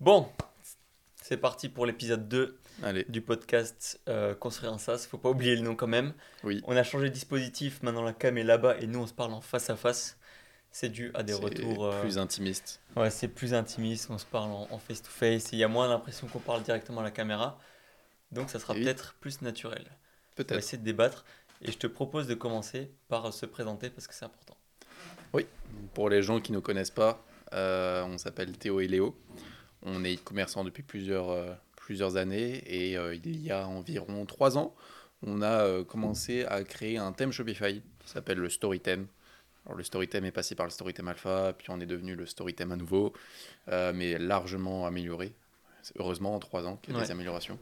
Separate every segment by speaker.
Speaker 1: Bon, c'est parti pour l'épisode 2
Speaker 2: Allez,
Speaker 1: du podcast euh, Construire un SaaS. Faut pas oublier le nom quand même.
Speaker 2: oui.
Speaker 1: On a changé de dispositif, maintenant la cam est là-bas et nous on se parle en face à face. C'est dû à des retours. euh,
Speaker 2: plus intimiste.
Speaker 1: Ouais, c'est plus intimiste, on se parle en en face-to-face et il y a moins l'impression qu'on parle directement à la caméra. Donc ça sera
Speaker 2: Et oui.
Speaker 1: peut-être plus naturel. On va
Speaker 2: Peut-être.
Speaker 1: essayer de débattre et je te propose de commencer par se présenter parce que c'est important.
Speaker 2: Pour les gens qui ne nous connaissent pas, euh, on s'appelle Théo et Léo. On est commerçants depuis plusieurs, euh, plusieurs années et euh, il y a environ trois ans, on a euh, commencé à créer un thème Shopify qui s'appelle le Storytheme. Alors le Storytheme est passé par le Storytheme Alpha, puis on est devenu le Storytheme à nouveau, mais largement amélioré. Heureusement en trois ans qu'il y a des améliorations.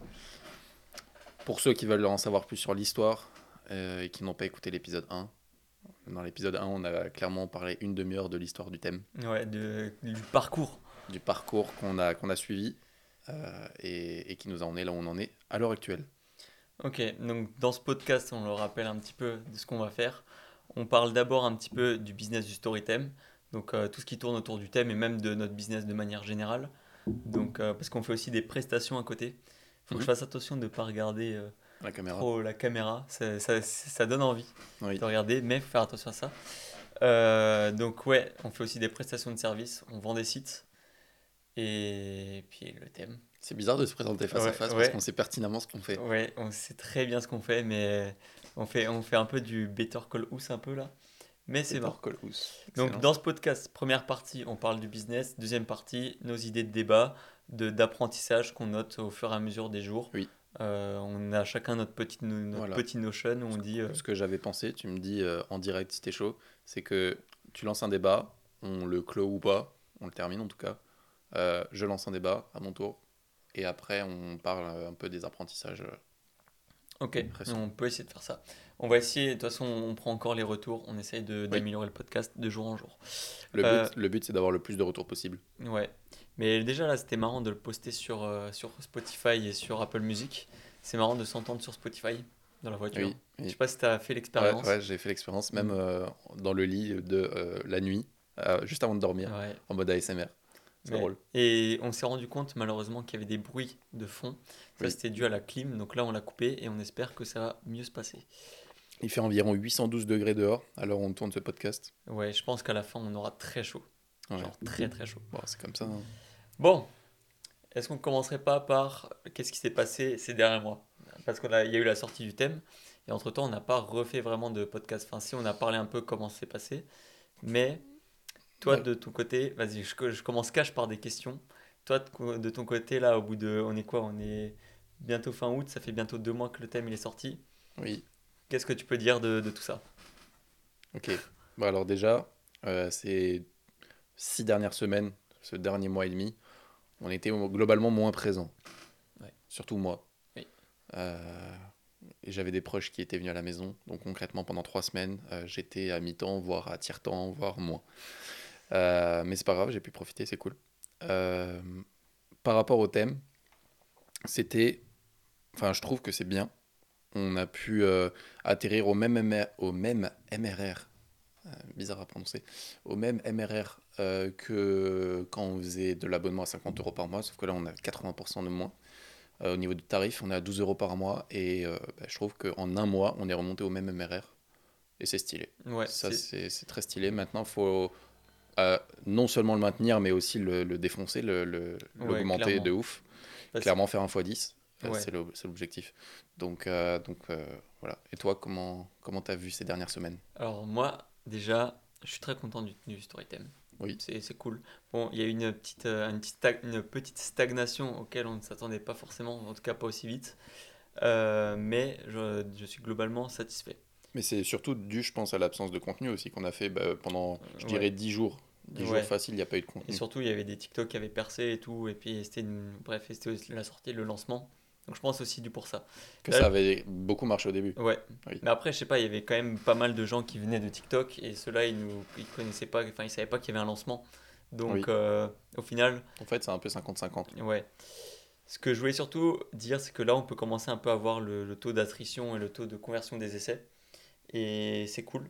Speaker 2: Pour ceux qui veulent en savoir plus sur l'histoire et qui n'ont pas écouté l'épisode 1, dans l'épisode 1, on a clairement parlé une demi-heure de l'histoire du thème,
Speaker 1: Ouais, de, du parcours.
Speaker 2: Du parcours qu'on a, qu'on a suivi euh, et, et qui nous a emmené là où on en est à l'heure actuelle.
Speaker 1: Ok, donc dans ce podcast, on le rappelle un petit peu de ce qu'on va faire. On parle d'abord un petit peu du business du Storythème, donc euh, tout ce qui tourne autour du thème et même de notre business de manière générale. Donc, euh, parce qu'on fait aussi des prestations à côté. Faut que je
Speaker 2: Mhm.
Speaker 1: fasse attention de ne pas regarder
Speaker 2: La caméra.
Speaker 1: trop la caméra, ça, ça- ça donne envie
Speaker 2: Oui.
Speaker 1: de regarder, mais faut faire attention à ça. Euh, donc ouais, on fait aussi des prestations de services, on vend des sites et puis le thème.
Speaker 2: C'est bizarre de se présenter face
Speaker 1: Ouais,
Speaker 2: à face
Speaker 1: ouais.
Speaker 2: parce qu'on sait pertinemment ce qu'on fait.
Speaker 1: Ouais, on sait très bien ce qu'on fait, mais on fait, on fait un peu du Better Call Us un peu là. Mais c'est.
Speaker 2: Better Call Us.
Speaker 1: Donc dans ce podcast, première partie, on parle du business. Deuxième partie, nos idées de débat, de d'apprentissage qu'on note au fur et à mesure des jours.
Speaker 2: Oui.
Speaker 1: Euh, on a chacun notre petite, no- notre
Speaker 2: Voilà.
Speaker 1: petit notion où on dit... euh,
Speaker 2: Ce que j'avais pensé, tu me dis euh, en direct si t'es chaud, c'est que tu lances un débat, on le clôt ou pas, on le termine en tout cas. Euh, je lance un débat à mon tour et après on parle euh, un peu des apprentissages. euh,
Speaker 1: Ok, on peut essayer de faire ça. On va essayer, de toute façon, on prend encore les retours, on essaye d'améliorer le podcast de jour en jour.
Speaker 2: Le
Speaker 1: Euh,
Speaker 2: but, le but c'est d'avoir le plus de retours possible.
Speaker 1: Ouais, mais déjà là, c'était marrant de le poster sur, euh, sur Spotify et sur Apple Music. C'est marrant de s'entendre sur Spotify dans la voiture.
Speaker 2: Oui,
Speaker 1: Je
Speaker 2: oui.
Speaker 1: sais pas si tu as fait l'expérience.
Speaker 2: ouais, j'ai fait l'expérience, même euh, dans le lit de la nuit, juste avant de dormir,
Speaker 1: Ouais.
Speaker 2: en mode ASMR. C'est drôle.
Speaker 1: Et on s'est rendu compte malheureusement qu'il y avait des bruits de fond. Ça,
Speaker 2: Oui.
Speaker 1: c'était dû à la clim. Donc là, on l'a coupé et on espère que ça va mieux se passer.
Speaker 2: Il fait environ 812 degrés dehors alors on tourne ce podcast.
Speaker 1: Ouais, je pense qu'à la fin, on aura très chaud.
Speaker 2: Ouais.
Speaker 1: Genre très très chaud.
Speaker 2: Bon, c'est comme ça. hein.
Speaker 1: Bon, est-ce qu'on commencerait pas par qu'est-ce qui s'est passé ces derniers mois? Parce qu'il y a eu la sortie du thème et entre-temps, on n'a pas refait vraiment de podcast. Enfin, si, on a parlé un peu comment c'est passé. Mais toi,
Speaker 2: Ouais.
Speaker 1: de ton côté, vas-y, je, je commence cash par des questions. Toi, de ton côté, là, au bout de. On est quoi On est bientôt fin août, ça fait bientôt deux mois que le thème il est sorti.
Speaker 2: Oui,
Speaker 1: Qu'est-ce que tu peux dire de, de tout ça?
Speaker 2: Ok. Bon, alors déjà, euh, ces six dernières semaines, ce dernier mois et demi, on était globalement moins présents.
Speaker 1: Ouais.
Speaker 2: Surtout moi.
Speaker 1: Oui.
Speaker 2: Euh, et j'avais des proches qui étaient venus à la maison. Donc concrètement, pendant trois semaines, euh, j'étais à mi-temps, voire à tiers-temps, voire moins. Euh, mais c'est pas grave, j'ai pu profiter, c'est cool. Euh, par rapport au thème, c'était... Enfin, je trouve que c'est bien. On a pu euh, atterrir au même, MR au même MRR, bizarre à prononcer, au même MRR que quand on faisait de l'abonnement à 50 euros par mois, sauf que là on a 80% de moins. Au niveau du tarif, on est à 12 euros par mois et bah, je trouve qu'en un mois, on est remonté au même MRR et c'est stylé.
Speaker 1: Ouais,
Speaker 2: Ça,
Speaker 1: c'est-
Speaker 2: très stylé. Maintenant, il faut non seulement le maintenir, mais aussi le, le défoncer,
Speaker 1: Ouais,
Speaker 2: l'augmenter de ouf.
Speaker 1: parce-
Speaker 2: Clairement, faire un x10, euh,
Speaker 1: Ouais.
Speaker 2: c'est l'objectif. Donc, euh, donc euh, voilà. Et toi, comment comment t'as vu ces dernières semaines?
Speaker 1: Alors moi, déjà, je suis très content du, du Storytime.
Speaker 2: Oui.
Speaker 1: C'est cool. Bon, il y a eu une petite, une, petite une petite stagnation auquel on ne s'attendait pas forcément, en tout cas pas aussi vite. Euh, mais je, je suis globalement satisfait.
Speaker 2: Mais c'est surtout dû, je pense, à l'absence de contenu aussi qu'on a fait bah, pendant, je
Speaker 1: Ouais.
Speaker 2: dirais, 10 jours. 10
Speaker 1: Ouais.
Speaker 2: jours facile, il n'y a pas eu de
Speaker 1: Et
Speaker 2: contenu.
Speaker 1: surtout, il y avait des TikTok qui avaient percé et tout. Et puis, c'était une... bref, c'était la sortie, le lancement. Donc, je pense aussi dû pour ça.
Speaker 2: Que
Speaker 1: Là-
Speaker 2: ça avait beaucoup marché au début.
Speaker 1: Ouais.
Speaker 2: Oui.
Speaker 1: Mais après, je sais pas, il y avait quand même pas mal de gens qui venaient de TikTok et ceux-là, ils nous ils connaissaient pas, enfin, ils savaient pas qu'il y avait un lancement. Donc,
Speaker 2: Oui.
Speaker 1: euh, au final,
Speaker 2: En fait, c'est un peu 50-50.
Speaker 1: Ouais. Ce que je voulais surtout dire, c'est que là, on peut commencer un peu à voir le, le taux d'attrition et le taux de conversion des essais. Et c'est cool.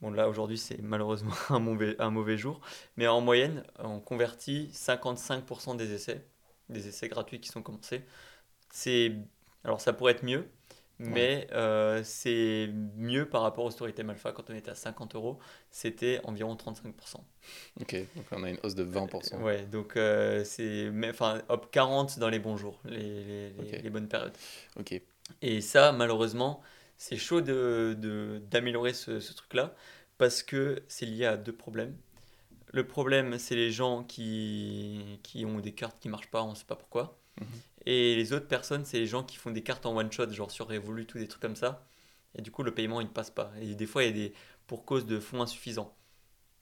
Speaker 1: Bon, là, aujourd'hui, c'est malheureusement un mauvais, un mauvais jour. Mais en moyenne, on convertit 55% des essais, des essais gratuits qui sont commencés. C'est... Alors, ça pourrait être mieux, mais euh, c'est mieux par rapport au Storytime Alpha. Quand on était à 50 euros, c'était environ 35%.
Speaker 2: Ok, donc on a une hausse de 20%.
Speaker 1: Ouais, donc euh, c'est... Enfin, hop, 40 dans les bons jours, les, les, les, les bonnes périodes.
Speaker 2: Ok.
Speaker 1: Et ça, malheureusement, c'est chaud d'améliorer de, d'améliorer ce, ce truc-là parce que c'est lié à deux problèmes. Le problème, c'est les gens qui, qui ont des cartes qui marchent pas, on ne sait pas pourquoi.
Speaker 2: Mhm.
Speaker 1: Et les autres personnes, c'est les gens qui font des cartes en one shot, genre sur Revolut ou des trucs comme ça. Et du coup, le paiement, il ne passe pas. Et des fois, il y a des pour cause de fonds insuffisants.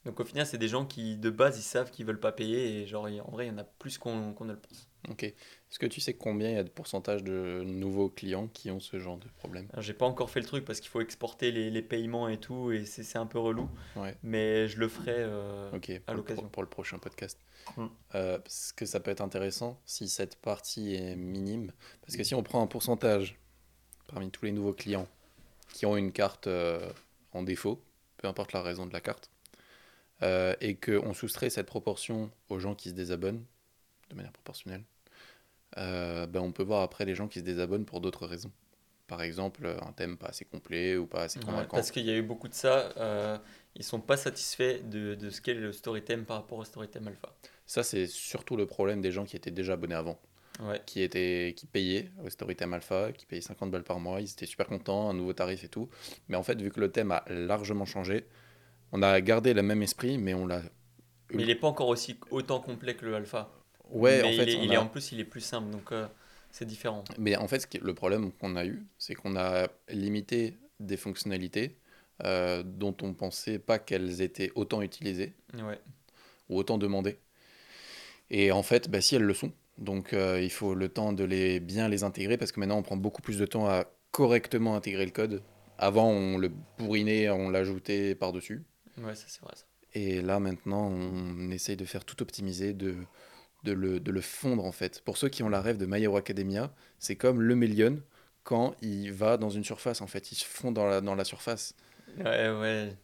Speaker 1: Donc au final, c'est des gens qui, de base, ils savent qu'ils veulent pas payer. Et genre, en vrai, il y en a plus qu'on qu'on ne le pense.
Speaker 2: Ok. Est-ce que tu sais combien il y a de pourcentage de nouveaux clients qui ont ce genre de problème
Speaker 1: j'ai pas encore fait le truc parce qu'il faut exporter les, les paiements et tout. Et c'est un peu relou.
Speaker 2: Ouais.
Speaker 1: Mais je le ferai. euh,
Speaker 2: le,
Speaker 1: l'occasion.
Speaker 2: pour le prochain podcast.
Speaker 1: Mm.
Speaker 2: Euh, parce que ça peut être intéressant si cette partie est minime. Parce que si on prend un pourcentage parmi tous les nouveaux clients qui ont une carte euh, en défaut, peu importe la raison de la carte, et qu'on soustrait cette proportion aux gens qui se désabonnent de manière proportionnelle, euh, ben on peut voir après les gens qui se désabonnent pour d'autres raisons. Par exemple, un thème pas assez complet ou pas assez
Speaker 1: Ouais,
Speaker 2: convaincant.
Speaker 1: parce qu'il y a eu beaucoup de ça. euh, ils sont pas satisfaits de, de ce qu'est le Storytime par rapport au Storytime Alpha.
Speaker 2: Ça, c'est surtout le problème des gens qui étaient déjà abonnés avant.
Speaker 1: Ouais.
Speaker 2: qui, étaient, qui payaient au Storytime Alpha, qui payaient 50 balles par mois. Ils étaient super contents, un nouveau tarif et tout. Mais en fait, vu que le thème a largement changé, on a gardé le même esprit, mais on l'a.
Speaker 1: Mais il n'est pas encore aussi autant complet que le Alpha.
Speaker 2: Ouais,
Speaker 1: Mais
Speaker 2: en fait,
Speaker 1: il, est,
Speaker 2: on
Speaker 1: il
Speaker 2: a-
Speaker 1: est en plus, il est plus simple, donc euh, c'est différent.
Speaker 2: Mais en fait, le problème qu'on a eu, c'est qu'on a limité des fonctionnalités euh, dont on pensait pas qu'elles étaient autant utilisées
Speaker 1: Ouais.
Speaker 2: ou autant demandées. Et en fait, bah, si elles le sont. Donc euh, il faut le temps de les bien les intégrer parce que maintenant on prend beaucoup plus de temps à correctement intégrer le code. Avant on le bourrinait, on l'ajoutait par-dessus.
Speaker 1: Ouais, ça c'est vrai. Ça.
Speaker 2: Et là maintenant on essaye de faire tout optimiser, de, de, le, de le fondre en fait. Pour ceux qui ont la rêve de My Hero Academia, c'est comme le Mélion quand il va dans une surface en fait. Il se fond dans la, dans la surface.
Speaker 1: Ouais, ouais.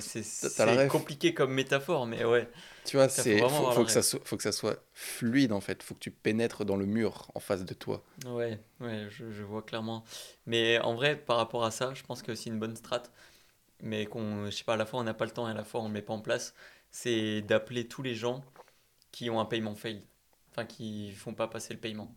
Speaker 1: C'est compliqué comme métaphore, mais ouais.
Speaker 2: Tu vois,
Speaker 1: faut
Speaker 2: c'est faut, que ça faut que ça soit fluide en fait. Faut que tu pénètres dans le mur en face de toi.
Speaker 1: Ouais, ouais, je, je vois clairement. Mais en vrai, par rapport à ça, je pense que c'est une bonne strat, mais qu'on, je sais pas, à la fois on n'a pas le temps et à la fois on le met pas en place, c'est d'appeler tous les gens qui ont un paiement failed, enfin qui font pas passer le paiement,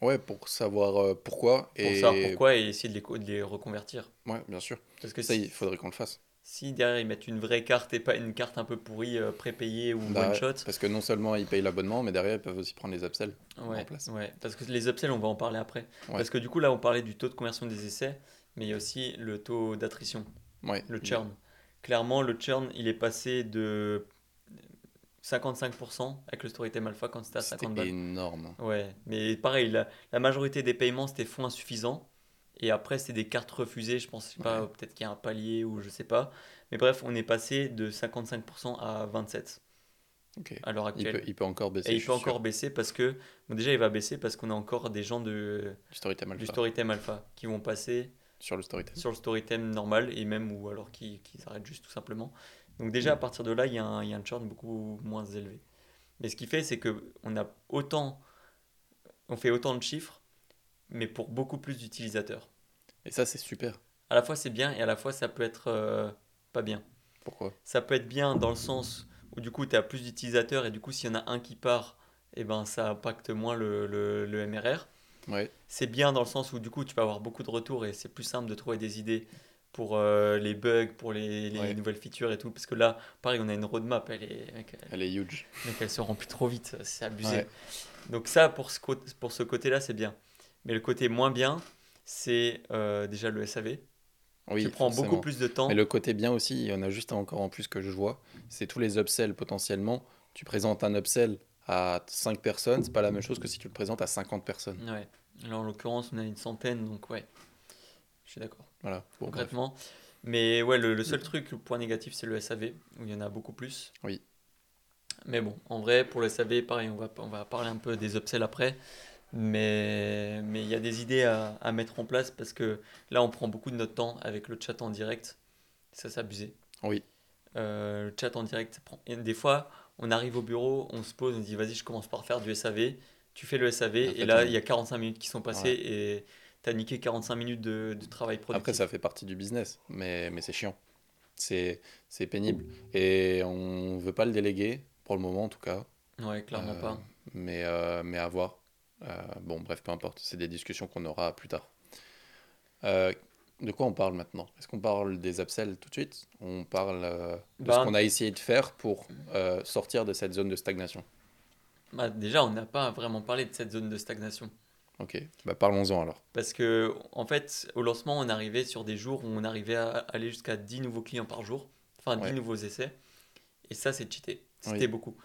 Speaker 2: Ouais, pour savoir euh, pourquoi.
Speaker 1: pour
Speaker 2: et...
Speaker 1: savoir pourquoi et essayer de les, co- de les reconvertir.
Speaker 2: Ouais, bien sûr.
Speaker 1: Parce que
Speaker 2: Ça,
Speaker 1: si,
Speaker 2: il faudrait qu'on le fasse.
Speaker 1: si derrière ils mettent une vraie carte et pas une carte un peu pourrie, euh, prépayée ou
Speaker 2: Bah,
Speaker 1: one shot,
Speaker 2: Parce que non seulement ils payent l'abonnement, mais derrière ils peuvent aussi prendre les upsells.
Speaker 1: Ouais,
Speaker 2: en place.
Speaker 1: ouais, parce que les upsells, on va en parler après.
Speaker 2: Ouais.
Speaker 1: Parce que du coup, là, on parlait du taux de conversion des essais, mais il y a aussi le taux d'attrition,
Speaker 2: Ouais.
Speaker 1: le churn. Clairement, le churn, il est passé de 55% avec le Storytime Alpha quand c'était à 50
Speaker 2: C'était
Speaker 1: balles.
Speaker 2: énorme.
Speaker 1: Ouais, mais pareil, la, la majorité des paiements, c'était fonds insuffisants. Et après, c'est des cartes refusées. Je pense je sais pas,
Speaker 2: Ouais.
Speaker 1: peut-être qu'il y a un palier ou je sais pas. Mais bref, on est passé de 55% à 27%
Speaker 2: Ok.
Speaker 1: à l'heure
Speaker 2: Il
Speaker 1: actuelle.
Speaker 2: peut, il peut encore baisser.
Speaker 1: Et il peut encore
Speaker 2: sûr,
Speaker 1: baisser parce que, bon, déjà, il va baisser parce qu'on a encore des gens de,
Speaker 2: Du Storytime
Speaker 1: du
Speaker 2: Alpha.
Speaker 1: Qui vont passer
Speaker 2: Sur le Storytime.
Speaker 1: sur le normal et même ou alors qui, qui s'arrêtent juste tout simplement. Donc déjà à partir de là, il y, a un, il y a un churn beaucoup moins élevé. Mais ce qui fait, c'est que on a autant, on fait autant de chiffres, mais pour beaucoup plus d'utilisateurs.
Speaker 2: Et ça, c'est super.
Speaker 1: À la fois c'est bien et à la fois ça peut être euh, pas bien.
Speaker 2: Pourquoi?
Speaker 1: Ça peut être bien dans le sens où du coup tu as plus d'utilisateurs et du coup s'il y en a un qui part, et ben ça impacte moins le, le, le MRR.
Speaker 2: Ouais.
Speaker 1: C'est bien dans le sens où du coup tu vas avoir beaucoup de retours et c'est plus simple de trouver des idées pour euh, les bugs, pour les, les
Speaker 2: Ouais.
Speaker 1: nouvelles features et tout. Parce que là, pareil, on a une roadmap, elle, est, mec, elle,
Speaker 2: Elle est huge.
Speaker 1: mec, elle se remplit trop vite, c'est abusé.
Speaker 2: Ouais.
Speaker 1: Donc ça, pour ce, cô- pour ce côté-là, c'est bien. Mais le côté moins bien, c'est euh, déjà le SAV.
Speaker 2: Oui,
Speaker 1: qui prend
Speaker 2: forcément.
Speaker 1: beaucoup plus de temps.
Speaker 2: Mais le côté bien aussi, il y en a juste encore en plus que je vois, c'est tous les upsells potentiellement. Tu présentes un upsell à 5 personnes, c'est pas la même chose que si tu le présentes à 50 personnes.
Speaker 1: Ouais. Là, en l'occurrence, on a une centaine, donc ouais. Je suis d'accord.
Speaker 2: Voilà. Bon, bref.
Speaker 1: concrètement. Mais ouais, le, le seul truc, le point négatif, c'est le SAV, où il y en a beaucoup plus.
Speaker 2: Oui.
Speaker 1: Mais bon, en vrai, pour le SAV, pareil, on va, on va parler un peu des upsells après. Mais mais il y a des idées à, à mettre en place parce que là, on prend beaucoup de notre temps avec le chat en direct. Ça, c'est abusé.
Speaker 2: Oui.
Speaker 1: Euh, le chat en direct, prend. et des fois, on arrive au bureau, on se pose, on dit vas-y, je commence par faire du SAV. Tu fais le SAV,
Speaker 2: En
Speaker 1: et là, il y a 45 minutes qui sont passées et tu as niqué 45 minutes de, de travail productif.
Speaker 2: Après, ça fait partie du business, mais, mais c'est chiant. C'est c'est pénible. Et on veut pas le déléguer, pour le moment en tout cas.
Speaker 1: Ouais, clairement
Speaker 2: Euh,
Speaker 1: pas.
Speaker 2: Mais, euh, mais à voir. Euh, bon, bref, peu importe. C'est des discussions qu'on aura plus tard. De quoi on parle maintenant? Est-ce qu'on parle des upsells tout de suite? On parle de
Speaker 1: Bah,
Speaker 2: ce qu'on a essayé de faire pour sortir de cette zone de stagnation?
Speaker 1: Bah, déjà, on n'a pas vraiment parlé de cette zone de stagnation.
Speaker 2: Ok, bah parlons-en alors.
Speaker 1: Parce que, en fait, au lancement, on arrivait sur des jours où on arrivait à aller jusqu'à 10 nouveaux clients par jour, enfin 10
Speaker 2: Ouais.
Speaker 1: nouveaux essais. Et ça, c'est cheaté. C'était
Speaker 2: Oui.
Speaker 1: beaucoup.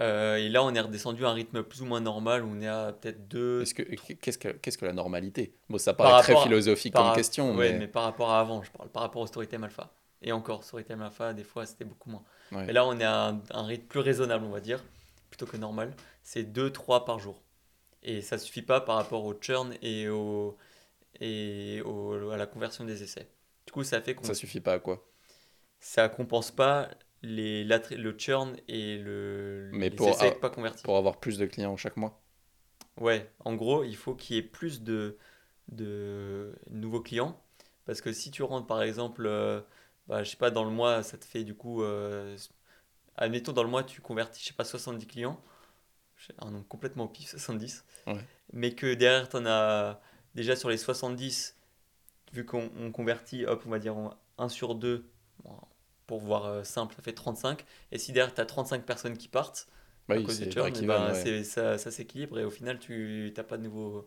Speaker 1: Euh, et là, on est redescendu à un rythme plus ou moins normal où on est à peut-être 2.
Speaker 2: Est-ce que qu'est-ce que qu'est-ce que la normalité? Bon, ça
Speaker 1: Par
Speaker 2: paraît très
Speaker 1: rapport à-
Speaker 2: philosophique
Speaker 1: par
Speaker 2: comme
Speaker 1: rap-
Speaker 2: question,
Speaker 1: Ouais,
Speaker 2: mais,
Speaker 1: mais par rapport à avant, je parle. Par rapport au Storytime Alpha. Et encore, Storytime Alpha, des fois, c'était beaucoup moins.
Speaker 2: ouais.
Speaker 1: Et là, on est à un, un rythme plus raisonnable, on va dire, plutôt que normal. C'est 2-3 par jour. Et ça suffit pas par rapport au churn et, au, et au- à la conversion des essais. Du coup, ça fait qu'on
Speaker 2: ça suffit pas à quoi?
Speaker 1: Ça compense pas les, le churn et le,
Speaker 2: Mais
Speaker 1: les
Speaker 2: pour-
Speaker 1: essais pas convertis.
Speaker 2: Pour avoir plus de clients chaque mois?
Speaker 1: Ouais, en gros, il faut qu'il y ait plus de, de nouveaux clients. Parce que si tu rentres, par exemple, euh, bah, je sais pas, dans le mois, ça te fait du coup. Euh, admettons, dans le mois, tu convertis, je sais pas, 70 clients. Un nombre complètement au pif, 70.
Speaker 2: Ouais.
Speaker 1: Mais que derrière, tu en as déjà sur les 70, vu qu'on on convertit, hop, on va dire 1 sur 2, pour voir euh, simple, ça fait 35. Et si derrière, tu as 35 personnes qui partent,
Speaker 2: Bah
Speaker 1: à cause du ben,
Speaker 2: ouais.
Speaker 1: ça, ça s'équilibre et au final, tu n'as pas de nouveaux,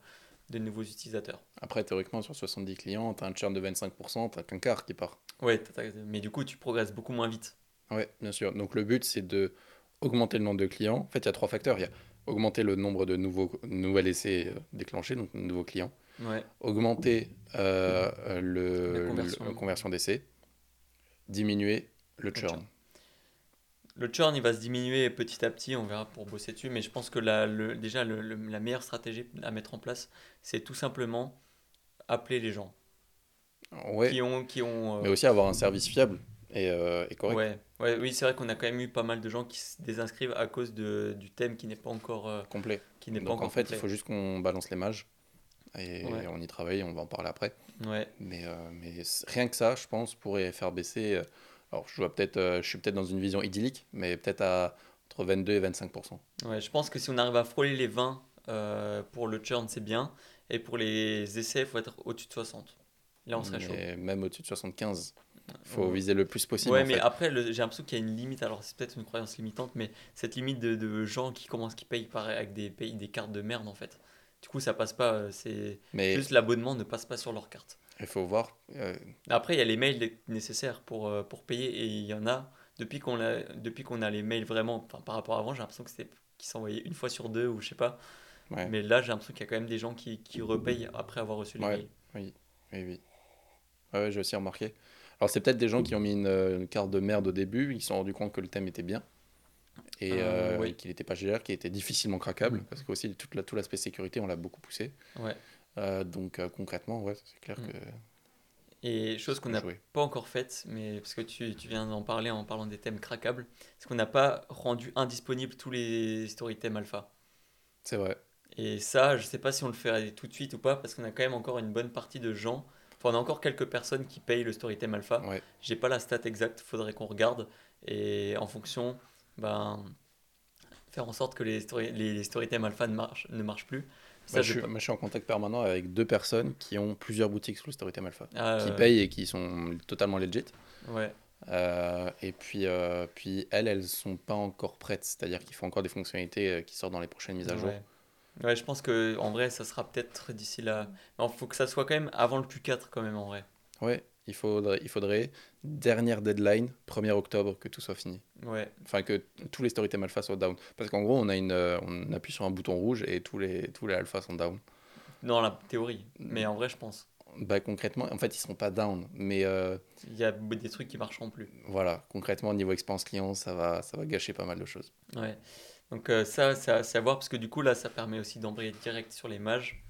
Speaker 1: de nouveaux utilisateurs.
Speaker 2: Après, théoriquement, sur 70 clients, tu as un churn de 25%, tu qu'un quart qui part.
Speaker 1: Ouais, mais du coup, tu progresses beaucoup moins vite.
Speaker 2: Ouais, bien sûr. Donc le but, c'est de augmenter le nombre de clients. En fait, il y a trois facteurs. Il y a augmenter le nombre de nouveaux, essais euh, déclenchés, donc de nouveaux clients.
Speaker 1: Ouais,
Speaker 2: Augmenter euh, euh, le,
Speaker 1: La conversion.
Speaker 2: le- la conversion d'essais. Diminuer le churn.
Speaker 1: Le churn, il va se diminuer petit à petit, on verra pour bosser dessus, mais je pense que la, le- déjà, le- le- la meilleure stratégie à mettre en place, c'est tout simplement appeler les gens
Speaker 2: Ouais,
Speaker 1: qui ont... Qui ont euh,
Speaker 2: mais aussi avoir un service fiable et, euh, et correct.
Speaker 1: ouais, ouais, oui, c'est vrai qu'on a quand même eu pas mal de gens qui se désinscrivent à cause de, du thème qui n'est pas encore, euh,
Speaker 2: Complet.
Speaker 1: qui n'est pas
Speaker 2: Donc
Speaker 1: encore
Speaker 2: en fait,
Speaker 1: complet.
Speaker 2: il faut juste qu'on balance les mages. Et
Speaker 1: Ouais.
Speaker 2: on y travaille, on va en parler après.
Speaker 1: Ouais,
Speaker 2: Mais, euh, mais rien que ça, je pense, pourrait faire baisser. alors, je, vois peut-être, je suis peut-être dans une vision idyllique, mais peut-être à entre 22 et 25%.
Speaker 1: Ouais, je pense que si on arrive à frôler les 20 euh, pour le churn, c'est bien. Et pour les essais, il faut être au-dessus de 60. Là, on serait chaud.
Speaker 2: Mais même au-dessus de 75. Il faut viser le plus possible.
Speaker 1: Ouais,
Speaker 2: en
Speaker 1: mais
Speaker 2: fait.
Speaker 1: après, j'ai l'impression qu'il y a une limite. Alors, c'est peut-être une croyance limitante, mais cette limite de, de gens qui commencent, qui payent par, avec des, cartes de merde, en fait. Du coup, ça passe pas. euh, C'est
Speaker 2: Mais
Speaker 1: juste l'abonnement ne passe pas sur leur carte.
Speaker 2: il faut voir. euh,
Speaker 1: Après, il y a les mails nécessaires pour, euh, pour payer et il y en a. Depuis qu'on a, depuis qu'on a les mails vraiment, enfin, par rapport à avant, j'ai l'impression que c'était qu'ils s'envoyaient une fois sur deux ou je sais pas.
Speaker 2: ouais,
Speaker 1: Mais là, j'ai l'impression qu'il y a quand même des gens qui, qui repayent après avoir reçu les
Speaker 2: Ouais.
Speaker 1: mails.
Speaker 2: Oui, oui. Ouais, ouais, j'ai aussi remarqué. Alors, c'est peut-être des gens qui ont mis une, euh, une carte de merde au début, ils se sont rendus compte que le thème était bien et
Speaker 1: Euh,
Speaker 2: euh, qu'il n'était pas cher, qu'il était difficilement craquable, parce que aussi toute la- tout l'aspect sécurité, on l'a beaucoup poussé.
Speaker 1: Ouais.
Speaker 2: Euh, donc, concrètement, ouais, c'est clair
Speaker 1: Mm.
Speaker 2: que.
Speaker 1: Et chose qu'on n'a pas encore faite, mais parce que tu, tu viens d'en parler en parlant des thèmes craquables, c'est qu'on n'a pas rendu indisponibles tous les story thèmes alpha.
Speaker 2: C'est vrai.
Speaker 1: Et ça, je sais pas si on le ferait tout de suite ou pas, parce qu'on a quand même encore une bonne partie de gens. Enfin, on a encore quelques personnes qui payent le story theme alpha.
Speaker 2: Ouais.
Speaker 1: J'ai pas la stat exacte, faudrait qu'on regarde. Et en fonction, ben, faire en sorte que les story, les, alpha ne marchent, ne marchent plus. Ça,
Speaker 2: Moi, je, suis,
Speaker 1: pas-
Speaker 2: moi, je suis en contact permanent avec deux personnes qui ont plusieurs boutiques sur le Storytime Alpha,
Speaker 1: Ah,
Speaker 2: qui
Speaker 1: euh,
Speaker 2: payent et qui sont totalement legit.
Speaker 1: Ouais.
Speaker 2: Euh, et puis, euh, puis elles, elles sont pas encore prêtes, c'est-à-dire qu'il faut encore des fonctionnalités euh, qui sortent dans les prochaines mises à jour.
Speaker 1: Ouais. Ouais, je pense que en vrai, ça sera peut-être d'ici là. Il faut que ça soit quand même avant le Q4 quand même en vrai.
Speaker 2: Ouais, il faudrait, il faudrait dernière deadline, 1er octobre, que tout soit fini.
Speaker 1: Ouais.
Speaker 2: Enfin, que tous les Storytime Alpha soient down. Parce qu'en gros, on, a une, euh, on appuie sur un bouton rouge et tous les, tous les alphas sont down.
Speaker 1: Dans la théorie. Mais en vrai, je pense.
Speaker 2: Bah, concrètement, en fait, ils seront pas down. Mais euh,
Speaker 1: Il y a des trucs qui marcheront plus.
Speaker 2: voilà, concrètement, niveau expérience client, ça va, ça va gâcher pas mal de choses.
Speaker 1: Ouais. Donc euh, ça, c'est à, voir parce que du coup là, ça permet aussi d'embrayer direct sur les mages.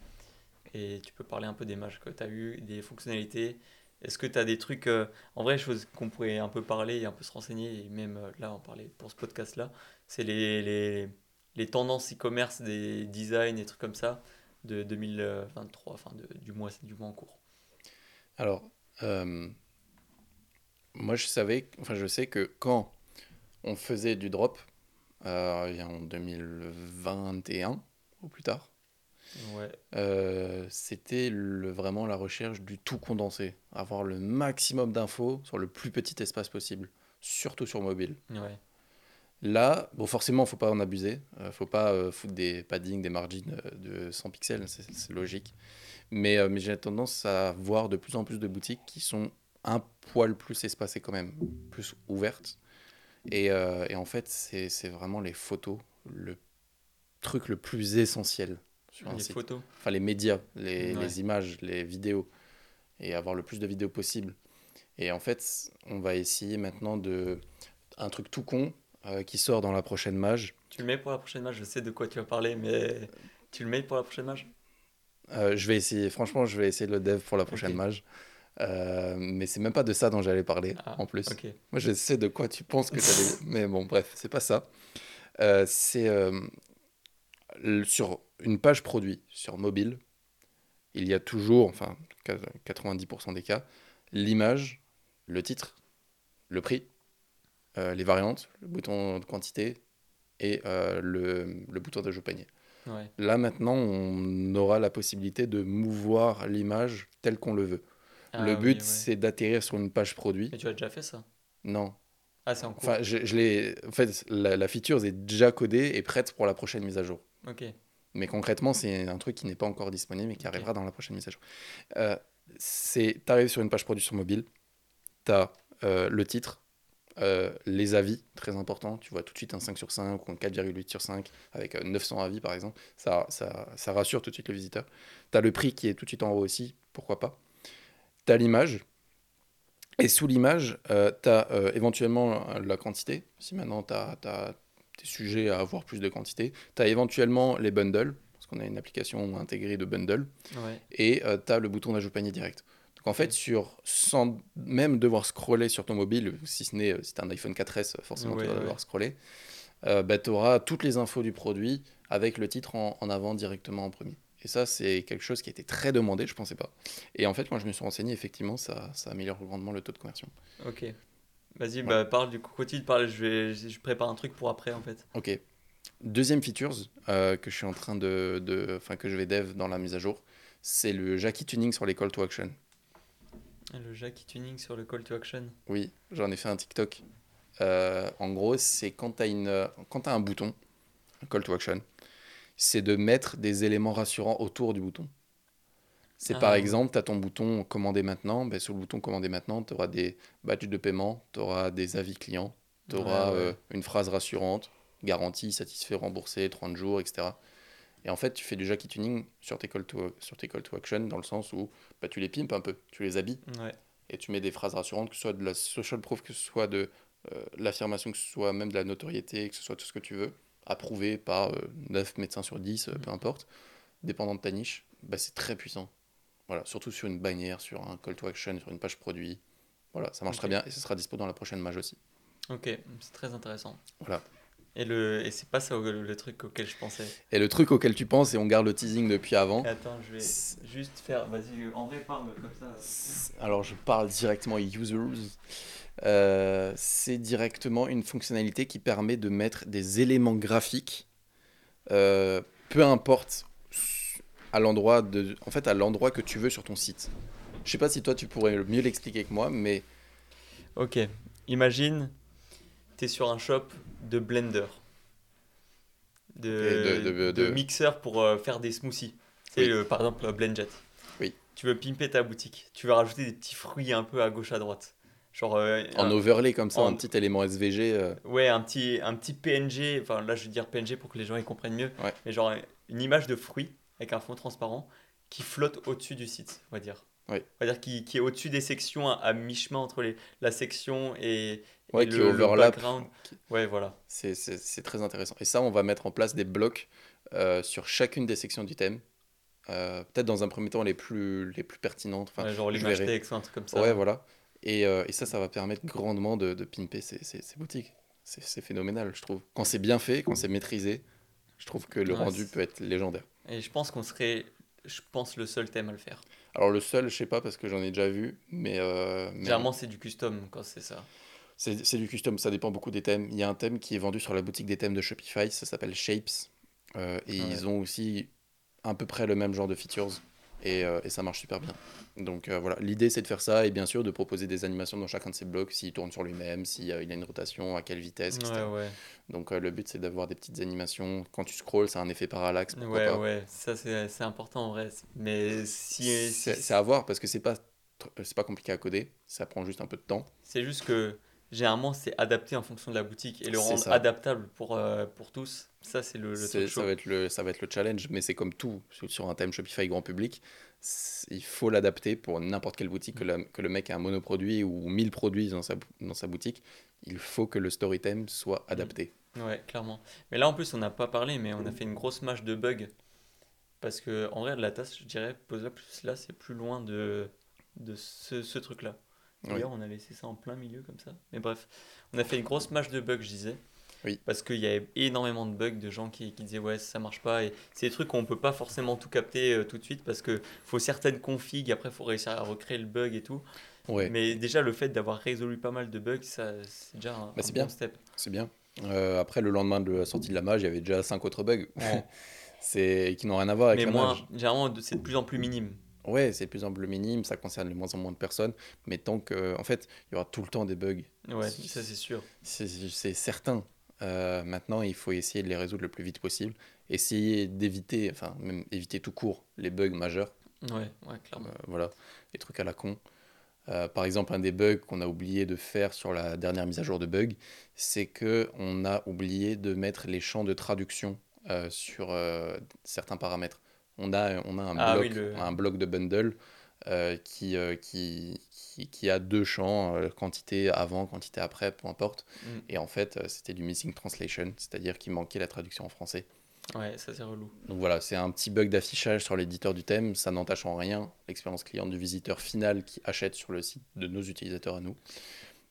Speaker 1: Et tu peux parler un peu des mages que tu as eu, des fonctionnalités Est-ce que tu as des trucs, euh, en vrai, choses qu'on pourrait un peu parler et un peu se renseigner, et même euh, là, en parler pour ce podcast-là, c'est les, les, les tendances e-commerce des designs et trucs comme ça de 2023, enfin de, du, mois, du mois en cours.
Speaker 2: Alors, moi je savais, enfin je sais que quand on faisait du drop, en 2021 ou plus tard,
Speaker 1: Ouais,
Speaker 2: euh, c'était vraiment la recherche du tout condensé, avoir le maximum d'infos sur le plus petit espace possible, surtout sur mobile.
Speaker 1: ouais,
Speaker 2: Là, bon, forcément, faut pas en abuser. Euh, faut pas euh, foutre des paddings, des margins euh, de 100 pixels, c'est logique. Mais, euh, mais j'ai tendance à voir de plus en plus de boutiques qui sont un poil plus espacées quand même, plus ouvertes. Et, euh, et en fait, c'est vraiment les photos, le truc le plus essentiel sur un
Speaker 1: les
Speaker 2: site.
Speaker 1: photos.
Speaker 2: Enfin, les médias, les,
Speaker 1: Ouais.
Speaker 2: les images, les vidéos. Et avoir le plus de vidéos possible. Et en fait, on va essayer maintenant de... Un truc tout con euh, qui sort dans la prochaine mage.
Speaker 1: Tu le mets pour la prochaine match, je sais de quoi tu vas parler, mais tu le mets pour la prochaine match
Speaker 2: Euh, je vais essayer, franchement, je vais essayer de le dev pour la prochaine
Speaker 1: Ok.
Speaker 2: mage. Euh, mais c'est même pas de ça dont j'allais parler
Speaker 1: Ah,
Speaker 2: en plus. Moi, je sais de quoi tu penses que t'allais. mais bon, bref, c'est pas ça. Euh, c'est euh, sur une page produit sur mobile, il y a toujours, enfin, 90% des cas, l'image, le titre, le prix, les variantes, le bouton de quantité et le, le bouton d'ajout panier.
Speaker 1: ouais.
Speaker 2: Là maintenant, on aura la possibilité de mouvoir l'image telle qu'on le veut.
Speaker 1: Ah
Speaker 2: le
Speaker 1: oui,
Speaker 2: but,
Speaker 1: ouais.
Speaker 2: c'est d'atterrir sur une page produit.
Speaker 1: Mais tu as déjà fait ça?
Speaker 2: Non.
Speaker 1: Ah, c'est en cours.
Speaker 2: Enfin, je, je l'ai. En fait, la, la feature est déjà codée et prête pour la prochaine mise à jour.
Speaker 1: Ok,
Speaker 2: Mais concrètement, c'est un truc qui n'est pas encore disponible et qui arrivera dans la prochaine mise à jour. Euh, c'est, t'arrives sur une page produit sur mobile, t'as euh, le titre, euh, les avis, très important. Tu vois tout de suite un 5 sur 5 ou un 4,8 sur 5 avec euh, 900 avis par exemple. Ça, ça, ça rassure tout de suite le visiteur. T'as le prix qui est tout de suite en haut aussi, pourquoi pas. T'as l'image. Et sous l'image, euh, tu as éventuellement euh, la quantité. Si maintenant tu es sujet à avoir plus de quantité. Tu as éventuellement les bundles, parce qu'on a une application intégrée de bundles.
Speaker 1: ouais.
Speaker 2: Et tu as le bouton d'ajout panier direct. Donc en fait, sur, sans même devoir scroller sur ton mobile, si ce n'est euh, si tu as un iPhone 4S, forcément
Speaker 1: Ouais,
Speaker 2: tu vas devoir scroller, euh, bah, tu auras toutes les infos du produit avec le titre en, en avant directement en premier. Et ça, c'est quelque chose qui a été très demandé, je pensais pas. Et en fait, quand je me suis renseigné, effectivement, ça, ça améliore grandement le taux de conversion.
Speaker 1: Ok. Vas-y, bah, parle du coup, continue de parler. Je, vais, je prépare un truc pour après en fait.
Speaker 2: Ok. Deuxième features euh, que je suis en train de, que je vais dev dans la mise à jour, c'est le Jackie tuning sur les call to action.
Speaker 1: Le Jackie Tuning sur le call to action.
Speaker 2: Oui, j'en ai fait un TikTok. Euh, en gros, c'est quand tu as, t'as un bouton, un call to action, c'est de mettre des éléments rassurants autour du bouton. C'est
Speaker 1: Ah,
Speaker 2: par exemple, tu as ton bouton commander maintenant, ben, sous le bouton commander maintenant, tu auras des badges de paiement, tu auras des avis clients, tu auras
Speaker 1: Ouais, ouais.
Speaker 2: euh, une phrase rassurante, garantie, satisfait, remboursé, 30 jours, etc. Et en fait, tu fais du Jackie tuning sur tes call to, sur tes call to action dans le sens où bah, tu les pimpes un peu, tu les habilles
Speaker 1: Ouais.
Speaker 2: et tu mets des phrases rassurantes, que ce soit de la social proof, que ce soit de euh, l'affirmation, que ce soit même de la notoriété, que ce soit tout ce que tu veux, approuvé par euh, 9 médecins sur 10, euh, peu importe, dépendant de ta niche, bah, c'est très puissant. Voilà, surtout sur une bannière, sur un call to action, sur une page produit. Voilà, ça marche très bien et ce sera dispo dans la prochaine mage aussi.
Speaker 1: Ok, c'est très intéressant.
Speaker 2: Voilà.
Speaker 1: Et, le, et c'est pas ça le, le truc auquel je pensais.
Speaker 2: Et le truc auquel tu penses, et on garde le teasing depuis avant,
Speaker 1: Attends, je vais
Speaker 2: C'est-
Speaker 1: juste faire. Vas-y, en vrai, parle comme ça.
Speaker 2: Alors, je parle directement users. Euh, c'est directement une fonctionnalité qui permet de mettre des éléments graphiques, euh, peu importe à l'endroit de, en fait, à l'endroit que tu veux sur ton site. Je sais pas si toi tu pourrais mieux l'expliquer que moi, mais
Speaker 1: Ok, imagine, tu es sur un shop de blender, de,
Speaker 2: de- de-
Speaker 1: de
Speaker 2: de-
Speaker 1: mixeur pour euh, faire des smoothies. C'est
Speaker 2: Oui.
Speaker 1: le- par exemple le Blendjet.
Speaker 2: Oui.
Speaker 1: Tu veux pimper ta boutique, tu veux rajouter des petits fruits un peu à gauche à droite. Genre, euh,
Speaker 2: en
Speaker 1: un-
Speaker 2: overlay comme ça,
Speaker 1: en-
Speaker 2: un petit élément SVG. euh,
Speaker 1: ouais, un petit, un petit PNG, enfin là je veux dire PNG pour que les gens y comprennent mieux,
Speaker 2: Ouais.
Speaker 1: mais genre une image de fruit avec un fond transparent qui flotte au-dessus du site, on va dire.
Speaker 2: Ouais.
Speaker 1: On va dire qui, qui est au-dessus des sections à, à mi-chemin entre les, la section et
Speaker 2: Ouais, qui
Speaker 1: le
Speaker 2: overlap.
Speaker 1: Ouais, voilà.
Speaker 2: C'est très intéressant. Et ça, on va mettre en place des blocs euh, sur chacune des sections du thème Euh, peut-être dans un premier temps les plus, les plus pertinentes. Enfin,
Speaker 1: Ouais, genre l'image
Speaker 2: verrai.
Speaker 1: texte ou un truc comme ça.
Speaker 2: Ouais, voilà. Et, euh, et ça, ça va permettre grandement de, de pimper ces, ces, ces boutiques. C'est phénoménal, je trouve. Quand c'est bien fait, quand c'est maîtrisé, je trouve que le
Speaker 1: Ouais,
Speaker 2: rendu peut être légendaire.
Speaker 1: Et je pense qu'on serait, je pense, le seul thème à le faire.
Speaker 2: Alors le seul, je sais pas parce que j'en ai déjà vu, mais, euh, mais
Speaker 1: Généralement, c'est du custom quand c'est ça.
Speaker 2: C'est du custom, ça dépend beaucoup des thèmes. Il y a un thème qui est vendu sur la boutique des thèmes de Shopify, ça s'appelle Shapes, Euh, et
Speaker 1: Ouais.
Speaker 2: ils ont aussi à peu près le même genre de features, et, euh, et ça marche super bien. Donc euh, voilà, l'idée c'est de faire ça, et bien sûr de proposer des animations dans chacun de ces blocs, s'il tourne sur lui-même, s'il a une rotation, à quelle vitesse, etc.
Speaker 1: Ouais, ouais.
Speaker 2: Donc le but c'est d'avoir des petites animations. Quand tu scrolls, c'est un effet parallaxe,
Speaker 1: Ouais,
Speaker 2: pas.
Speaker 1: ouais, ça c'est important en vrai. Mais si,
Speaker 2: C'est
Speaker 1: si-
Speaker 2: c'est à voir parce que c'est pas pas compliqué à coder, ça prend juste un peu de temps.
Speaker 1: c'est juste que généralement c'est adapté en fonction de la boutique et le rendre
Speaker 2: ça.
Speaker 1: adaptable pour, euh, pour tous, ça c'est le, le truc
Speaker 2: ça va être le ça va être le challenge, mais c'est comme tout sur- un thème Shopify grand public, il faut l'adapter pour n'importe quelle boutique que, la- que le mec ait un monoproduit ou 1000 produits dans sa dans sa boutique, il faut que le story theme soit adapté.
Speaker 1: Ouais, clairement. Mais là en plus on n'a pas parlé, mais on a fait une grosse match de bugs. Parce que en vrai, la tasse, je dirais, plus là, c'est plus loin de, de ce, ce truc-là.
Speaker 2: Oui.
Speaker 1: D'ailleurs, on a laissé ça en plein milieu comme ça. Mais bref, on a fait une grosse match de bugs, je disais.
Speaker 2: Oui.
Speaker 1: Parce qu'il y avait énormément de bugs de gens qui, qui disaient ouais, ça marche pas. Et c'est des trucs qu'on peut pas forcément tout capter euh, tout de suite parce que faut certaines configs, après, faut réussir à recréer le bug et tout.
Speaker 2: Ouais,
Speaker 1: Mais déjà, le fait d'avoir résolu pas mal de bugs, ça, c'est déjà un,
Speaker 2: Bah,
Speaker 1: un bon step.
Speaker 2: c'est bien. Euh, après le lendemain de la sortie de la mage, il y avait déjà cinq autres bugs. c'est qui n'ont rien à voir avec
Speaker 1: Mais
Speaker 2: la
Speaker 1: moins,
Speaker 2: mage.
Speaker 1: généralement, c'est de plus en plus minime.
Speaker 2: Ouais, c'est de plus en plus minime, ça concerne de moins en moins de personnes, mais tant que, en fait, il y aura tout le temps des bugs,
Speaker 1: Ouais, ça c'est sûr.
Speaker 2: c'est certain. Euh, maintenant, il faut essayer de les résoudre le plus vite possible, essayer d'éviter, enfin, même éviter tout court les bugs majeurs,
Speaker 1: Ouais, ouais, clairement.
Speaker 2: euh, voilà, les trucs à la con. Euh, par exemple, un des bugs qu'on a oublié de faire sur la dernière mise à jour de bugs, c'est que on a oublié de mettre les champs de traduction sur certains paramètres. On a, on a un,
Speaker 1: Ah
Speaker 2: bloc,
Speaker 1: oui, le-
Speaker 2: un bloc de bundle euh, qui, euh, qui, qui, qui a deux champs, euh, quantité avant, quantité après, peu importe.
Speaker 1: Mm.
Speaker 2: Et en fait, c'était du missing translation, c'est-à-dire qu'il manquait la traduction en français.
Speaker 1: Ouais, ça c'est relou.
Speaker 2: Donc voilà, c'est un petit bug d'affichage sur l'éditeur du thème, ça n'entache en rien l'expérience client du visiteur final qui achète sur le site de nos utilisateurs à nous.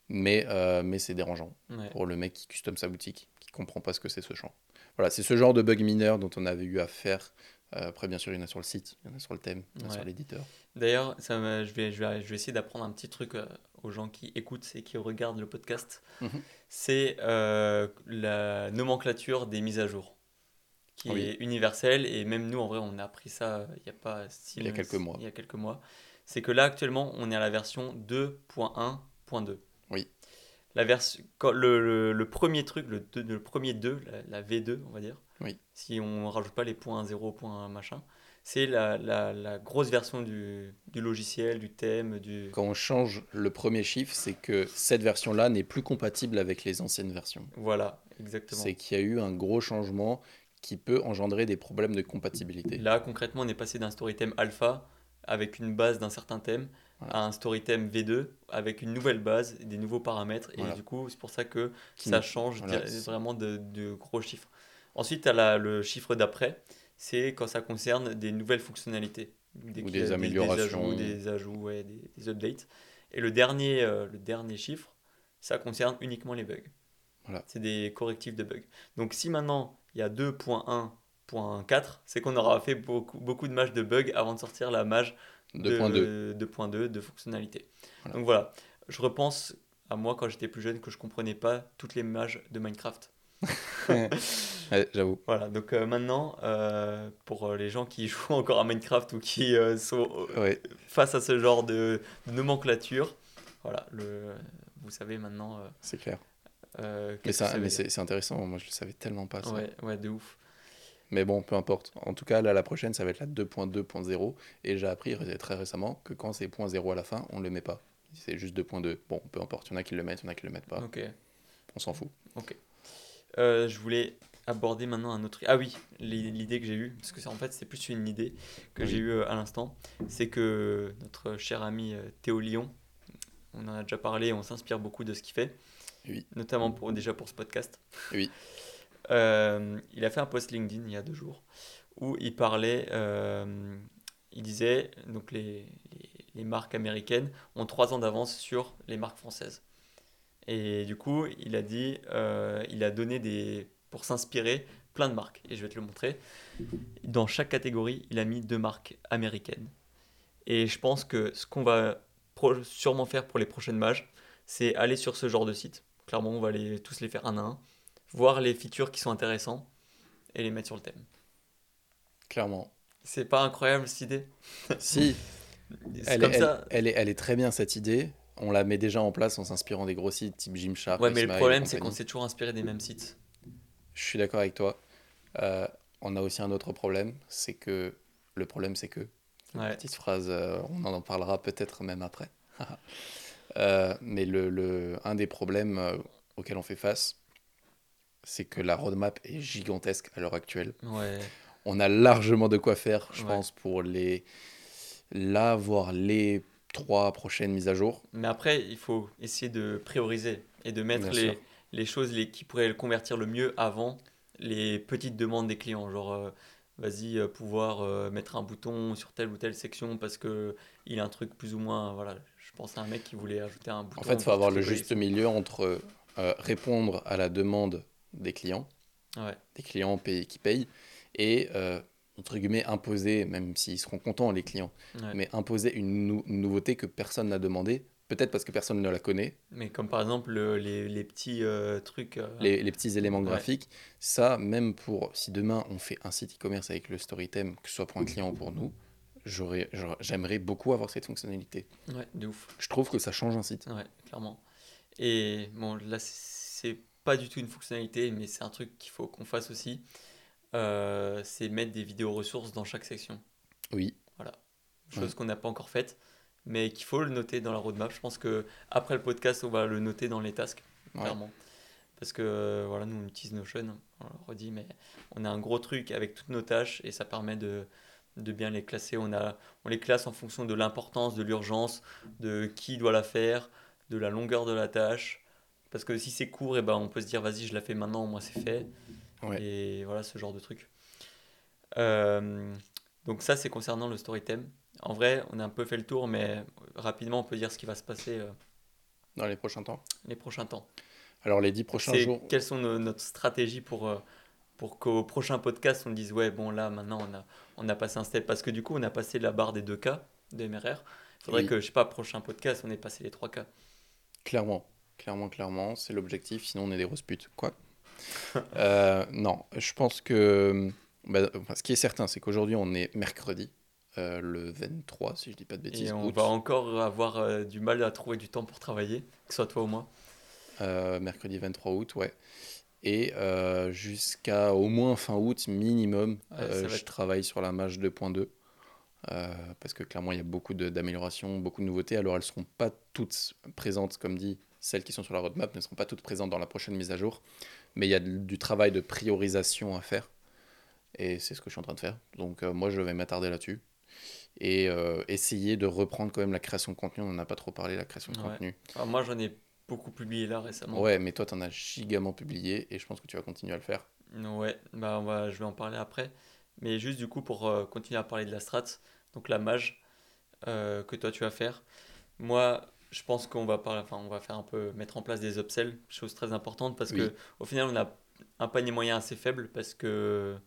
Speaker 2: Mais, mais c'est dérangeant
Speaker 1: Ouais.
Speaker 2: pour le mec qui custom sa boutique, qui comprend pas ce que c'est ce champ. Voilà, c'est ce genre de bug mineur dont on avait eu à faire. Euh, après, bien sûr, il y en a sur le site, il y en a sur le thème, il y en a sur l'éditeur.
Speaker 1: D'ailleurs, ça je, vais, je, vais, je vais essayer d'apprendre un petit truc euh, aux gens qui écoutent et qui regardent le podcast.
Speaker 2: Mhm.
Speaker 1: C'est euh, la nomenclature des mises à jour, qui
Speaker 2: Oui.
Speaker 1: est universelle. Et même nous, en vrai, on a appris ça il y a pas si
Speaker 2: Il y a quelques mois.
Speaker 1: Il y a quelques mois. C'est que là, actuellement, on est à la version 2.1.2.
Speaker 2: Oui.
Speaker 1: La version, le, le, le premier truc, le, le premier 2, la, la V2, on va dire,
Speaker 2: Oui.
Speaker 1: si on rajoute pas les points 0, points machin, c'est la, la, la grosse version du, du logiciel, du thème, du...
Speaker 2: Quand on change le premier chiffre, c'est que cette version-là n'est plus compatible avec les anciennes versions.
Speaker 1: Voilà, exactement.
Speaker 2: C'est qu'il y a eu un gros changement qui peut engendrer des problèmes de compatibilité.
Speaker 1: Là, concrètement, on est passé d'un storytime alpha avec une base d'un certain thème
Speaker 2: Voilà.
Speaker 1: à un storytime V2 avec une nouvelle base, des nouveaux paramètres.
Speaker 2: Voilà.
Speaker 1: Et du coup, c'est pour ça que
Speaker 2: Qui
Speaker 1: ça
Speaker 2: ne-
Speaker 1: change
Speaker 2: voilà,
Speaker 1: vraiment de, de gros chiffres. Ensuite, tu as le chiffre d'après, c'est quand ça concerne des nouvelles fonctionnalités. Dès
Speaker 2: Ou des
Speaker 1: Des,
Speaker 2: améliorations.
Speaker 1: ajouts, des, ajouts, ouais, des, des updates. Et le dernier, euh, le dernier chiffre, ça concerne uniquement les bugs.
Speaker 2: Voilà.
Speaker 1: C'est des correctifs de bugs. Donc si maintenant il y a 2.1.4, c'est qu'on aura fait beaucoup, beaucoup de matchs de bugs avant de sortir la mage
Speaker 2: 2.2.
Speaker 1: de 2.2 de fonctionnalité.
Speaker 2: Voilà.
Speaker 1: Donc voilà, je repense à moi quand j'étais plus jeune que je comprenais pas toutes les mages de Minecraft.
Speaker 2: Ouais, J'avoue.
Speaker 1: Voilà, donc euh, maintenant, euh, pour euh, les gens qui jouent encore à Minecraft ou qui euh, sont
Speaker 2: Ouais.
Speaker 1: face à ce genre de, de nomenclature, voilà, le, vous savez maintenant.
Speaker 2: C'est clair. Mais, ça, mais c'est intéressant, moi je le savais tellement pas. ça.
Speaker 1: Ouais, ouais, de ouf.
Speaker 2: Mais bon, peu importe. En tout cas, là, la prochaine, ça va être la 2.2.0. Et j'ai appris très récemment que quand c'est .0 à la fin, on le met pas. C'est juste 2.2. Bon, peu importe. Il y en a qui le mettent, il y en a qui le mettent pas.
Speaker 1: Ok.
Speaker 2: On s'en fout.
Speaker 1: Euh, je voulais aborder maintenant un autre. Ah oui, l'i- l'idée que j'ai eue, parce que c'est en fait c'est plus une idée que
Speaker 2: Oui.
Speaker 1: j'ai eue euh, à l'instant, c'est que notre cher ami euh, Théo Lyon, on en a déjà parlé, on s'inspire beaucoup de ce qu'il fait,
Speaker 2: Oui.
Speaker 1: notamment pour, déjà pour ce podcast.
Speaker 2: Oui.
Speaker 1: Euh, il a fait un post LinkedIn il y a deux jours où il parlait, euh, il disait, donc les, les, les marques américaines ont trois ans d'avance sur les marques françaises. Et du coup, il a dit, euh, il a donné des, pour s'inspirer, plein de marques. Et je vais te le montrer. Dans chaque catégorie, il a mis deux marques américaines. Et je pense que ce qu'on va sûrement faire pour les prochaines mages, c'est aller sur ce genre de site. Clairement, on va les, tous les faire un à un, voir les features qui sont intéressants et les mettre sur le thème.
Speaker 2: Clairement.
Speaker 1: C'est pas incroyable cette idée?
Speaker 2: Si, elle,
Speaker 1: comme
Speaker 2: est, elle-
Speaker 1: ça.
Speaker 2: elle est, elle est très bien cette idée. On la met déjà en place en s'inspirant des gros sites type Gymshark.
Speaker 1: Ouais, mais le problème, c'est qu'on s'est toujours inspiré des mêmes sites.
Speaker 2: Je suis d'accord avec toi. Euh, on a aussi un autre problème, c'est que le problème, c'est que
Speaker 1: Ouais.
Speaker 2: petite phrase, euh, on en parlera peut-être même après. Euh, mais le, le- un des problèmes auxquels on fait face, c'est que la roadmap est gigantesque à l'heure actuelle.
Speaker 1: Ouais.
Speaker 2: On a largement de quoi faire, je
Speaker 1: Ouais.
Speaker 2: pense, pour les là, voire les trois prochaines mises à jour.
Speaker 1: Mais après, il faut essayer de prioriser et de mettre
Speaker 2: Bien
Speaker 1: les,
Speaker 2: sûr.
Speaker 1: Les choses les, qui pourraient le convertir le mieux avant les petites demandes des clients. Genre, euh, vas-y, euh, pouvoir euh, mettre un bouton sur telle ou telle section parce que il a un truc plus ou moins. Voilà, je pense à un mec qui voulait ajouter un bouton.
Speaker 2: En fait, il faut avoir le juste milieu entre euh, répondre à la demande des clients,
Speaker 1: Ouais,
Speaker 2: des clients payés qui payent, et entre guillemets imposer, même s'ils seront contents les clients,
Speaker 1: ouais.
Speaker 2: mais imposer une, nou- une nouveauté que personne n'a demandé, peut-être parce que personne ne la connaît,
Speaker 1: Mais comme par exemple le- les, les petits euh, trucs. euh,
Speaker 2: les, les petits éléments
Speaker 1: Ouais.
Speaker 2: graphiques. Ça, même pour si demain on fait un site e-commerce avec le Storytem, que ce soit pour un client ou pour nous, j'aurais, j'aimerais beaucoup avoir cette fonctionnalité.
Speaker 1: Ouais, de ouf.
Speaker 2: Je trouve que ça change un site.
Speaker 1: Ouais, clairement. Et bon, là, c'est pas du tout une fonctionnalité, mais c'est un truc qu'il faut qu'on fasse aussi. Euh, c'est mettre des vidéos ressources dans chaque section.
Speaker 2: Oui,
Speaker 1: Chose
Speaker 2: Ouais.
Speaker 1: qu'on n'a pas encore faite, mais qu'il faut le noter dans la roadmap. Je pense que après le podcast, on va le noter dans les tasks,
Speaker 2: Ouais.
Speaker 1: clairement. Parce que euh, voilà, nous on utilise Notion, on le redit, mais on a un gros truc avec toutes nos tâches et ça permet de, de bien les classer. On, a, on les classe en fonction de l'importance, de l'urgence, de qui doit la faire, de la longueur de la tâche. Parce que si c'est court, et ben on peut se dire vas-y, je la fais maintenant, moi c'est fait.
Speaker 2: Ouais.
Speaker 1: Et voilà ce genre de truc. Euh, donc ça c'est concernant le storytime. En vrai, on a un peu fait le tour, mais rapidement on peut dire ce qui va se passer euh,
Speaker 2: dans les prochains temps.
Speaker 1: les prochains temps.
Speaker 2: Alors les dix prochains jours,
Speaker 1: quelles sont nos, notre stratégie pour, euh, pour qu'au prochain podcast on dise ouais bon là maintenant on a, on a passé un step parce que du coup on a passé la barre des 2 K de MRR. Il faudrait
Speaker 2: Oui.
Speaker 1: que je sais pas prochain podcast on ait passé les 3 K.
Speaker 2: clairement, clairement, clairement, c'est l'objectif, sinon on est des grosses putes. Quoi? Euh, Non, je pense que bah, ce qui est certain, c'est qu'aujourd'hui on est mercredi, euh, le 23, si je dis pas de bêtises.
Speaker 1: Et on
Speaker 2: août.
Speaker 1: va encore avoir euh, du mal à trouver du temps pour travailler, que ce soit toi ou moi.
Speaker 2: Euh, mercredi 23 août, ouais. Et jusqu'à au moins fin août minimum,
Speaker 1: Ouais,
Speaker 2: je
Speaker 1: être-
Speaker 2: travaille sur la Mage 2.2. euh, parce que clairement, il y a beaucoup d'améliorations, beaucoup de nouveautés. Alors, elles ne seront pas toutes présentes, comme dit, celles qui sont sur la roadmap ne seront pas toutes présentes dans la prochaine mise à jour. Mais il y a du travail de priorisation à faire. Et c'est ce que je suis en train de faire. Donc, moi, je vais m'attarder là-dessus. Et euh, essayer de reprendre quand même la création de contenu. On n'en a pas trop parlé, la création de
Speaker 1: Ouais.
Speaker 2: contenu.
Speaker 1: Alors, moi j'en ai beaucoup publié là récemment.
Speaker 2: Ouais, mais toi, tu en as gigamment publié et je pense que tu vas continuer à le faire.
Speaker 1: Ouais, bah on va, je vais en parler après. Mais juste du coup pour euh, continuer à parler de la strat, donc la mage euh, que toi tu vas faire. Moi, je pense qu'on va parler, enfin on va faire un peu mettre en place des upsells, chose très importante parce
Speaker 2: Oui.
Speaker 1: que au final on a un panier moyen assez faible parce que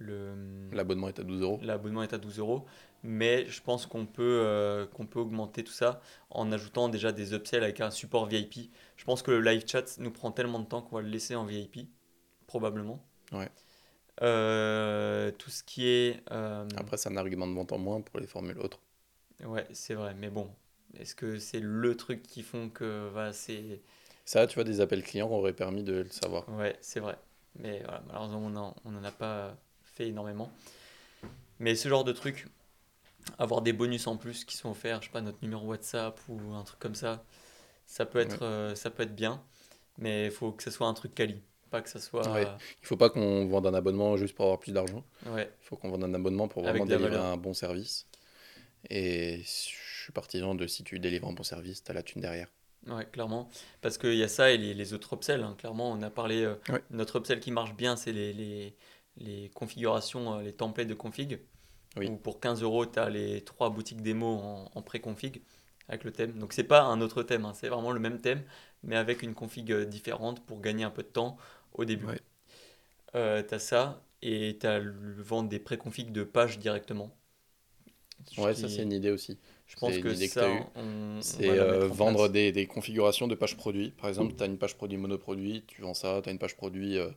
Speaker 2: L'abonnement est à 12 euros.
Speaker 1: l'abonnement est à 12 euros. Mais je pense qu'on peut, euh, qu'on peut augmenter tout ça en ajoutant déjà des upsells avec un support VIP. Je pense que le live chat nous prend tellement de temps qu'on va le laisser en VIP, probablement.
Speaker 2: Ouais.
Speaker 1: Euh, tout ce qui est. euh,
Speaker 2: Après, c'est un argument de vente en moins pour les formules autres.
Speaker 1: ouais, c'est vrai, mais bon. Est-ce que c'est le truc qui font que. Voilà, c'est.
Speaker 2: Ça, tu vois, des appels clients auraient permis de le savoir.
Speaker 1: Ouais, c'est vrai. Mais voilà, malheureusement, on n'en on en a pas fait énormément. Mais ce genre de truc, avoir des bonus en plus qui sont offerts, je sais pas, notre numéro WhatsApp ou un truc comme ça, ça peut être, euh, ça peut être bien. Mais il faut que ce soit un truc quali. Pas que ça soit.
Speaker 2: Ouais. Il faut pas qu'on vende un abonnement juste pour avoir plus d'argent.
Speaker 1: ouais,
Speaker 2: Il faut qu'on vende un abonnement pour vraiment délivrer
Speaker 1: valeur.
Speaker 2: un bon service. Et je suis partisan de si tu délivres un bon service, tu as la thune derrière.
Speaker 1: ouais, clairement. Parce qu'il y a ça et les, les autres upsells. hein. Clairement, on a parlé. euh,
Speaker 2: Ouais.
Speaker 1: Notre upsell qui marche bien, c'est les, les, les configurations, euh, les templates de config.
Speaker 2: Oui.
Speaker 1: Où pour 15 euros, tu as les trois boutiques démo en, en pré-config avec le thème. Donc c'est pas un autre thème, hein, c'est vraiment le même thème, mais avec une config euh, différente pour gagner un peu de temps au début.
Speaker 2: Ouais.
Speaker 1: Euh, tu as ça et tu as le vendre des pré-configs de pages directement.
Speaker 2: Ouais, ça c'est une idée aussi.
Speaker 1: Je pense que ça,
Speaker 2: C'est euh, vendre des, des configurations de pages produits. Par exemple, tu as une page produit monoproduit, tu vends ça, tu as une page produit euh,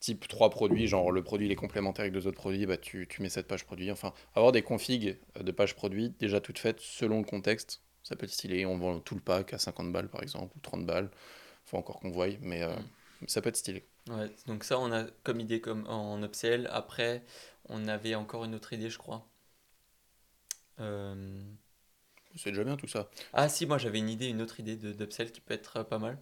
Speaker 2: type 3 produits, genre le produit il est complémentaire avec deux autres produits, bah, tu, tu mets cette page produit. Enfin, avoir des configs euh, de pages produits déjà toutes faites selon le contexte, ça peut être stylé. On vend tout le pack à 50 balles par exemple, ou 30 balles. faut encore qu'on voie, mais euh, ça peut être stylé.
Speaker 1: Ouais, donc ça, on a comme idée comme en upsell. Après, on avait encore une autre idée, je crois. Euh,
Speaker 2: C'est déjà bien tout ça.
Speaker 1: Ah si, moi j'avais une idée, une autre idée de d'upsell qui peut être pas mal.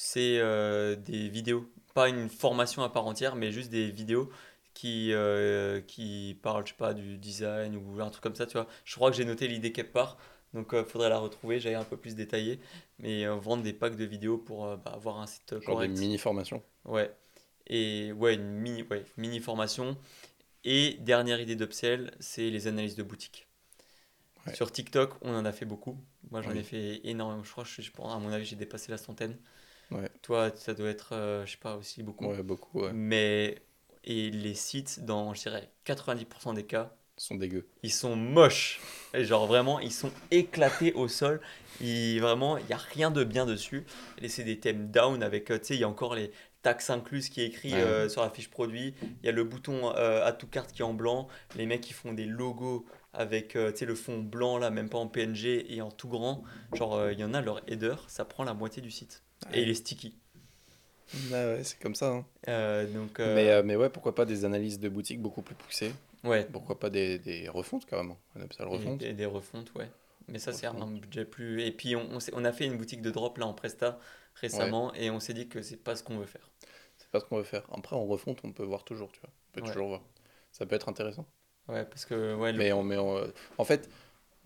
Speaker 1: C'est euh, des vidéos, pas une formation à part entière, mais juste des vidéos qui, euh, qui parlent, je sais pas, du design ou un truc comme ça, tu vois. Je crois que j'ai noté l'idée quelque part, donc il faudrait la retrouver, j'avais un peu plus détaillé. Mais euh, vendre des packs de vidéos pour euh, bah, avoir un site
Speaker 2: Genre
Speaker 1: correct.
Speaker 2: des mini-formations.
Speaker 1: Ouais. Et ouais, une mini, ouais, mini formation. Et dernière idée d'upsell, c'est les analyses de boutique.
Speaker 2: Ouais.
Speaker 1: Sur TikTok, on en a fait beaucoup. Moi, j'en
Speaker 2: Oui.
Speaker 1: ai fait énormément. Je crois, je, à mon avis, j'ai dépassé la centaine.
Speaker 2: Ouais.
Speaker 1: Toi, ça doit être, euh, je sais pas, aussi beaucoup.
Speaker 2: Ouais, beaucoup, ouais.
Speaker 1: Mais, et les sites, dans, je dirais, 90% des cas,
Speaker 2: Ils sont dégueux.
Speaker 1: ils sont moches. Et genre vraiment, ils sont éclatés au sol. Ils, vraiment, il n'y a rien de bien dessus. Et c'est des thèmes down avec, euh, tu sais, il y a encore les taxes incluses qui est écrit
Speaker 2: Ouais.
Speaker 1: euh, sur la fiche produit. Il y a le bouton euh, à tout carte qui est en blanc. Les mecs qui font des logos avec, euh, tu sais, le fond blanc là, même pas en PNG et en tout grand. Genre, il y en a, leur header, ça prend la moitié du site. Et il est sticky.
Speaker 2: Ah ouais, c'est comme ça. hein.
Speaker 1: Euh, donc, euh,
Speaker 2: Mais, euh, mais ouais, pourquoi pas des analyses de boutique beaucoup plus poussées?
Speaker 1: Ouais.
Speaker 2: Pourquoi pas des, des refontes carrément? Un upsell
Speaker 1: Et
Speaker 2: refonte
Speaker 1: des, des refontes, ouais. Mais ça, c'est un budget plus. Et puis, on, on, on a fait une boutique de drop là en Presta récemment et on s'est dit que c'est pas ce qu'on veut faire.
Speaker 2: C'est pas ce qu'on veut faire. Après, en refonte, on peut voir toujours, tu vois. On peut
Speaker 1: Ouais.
Speaker 2: toujours voir. Ça peut être intéressant.
Speaker 1: Ouais, parce que, ouais, le-
Speaker 2: Mais, on, on- en fait,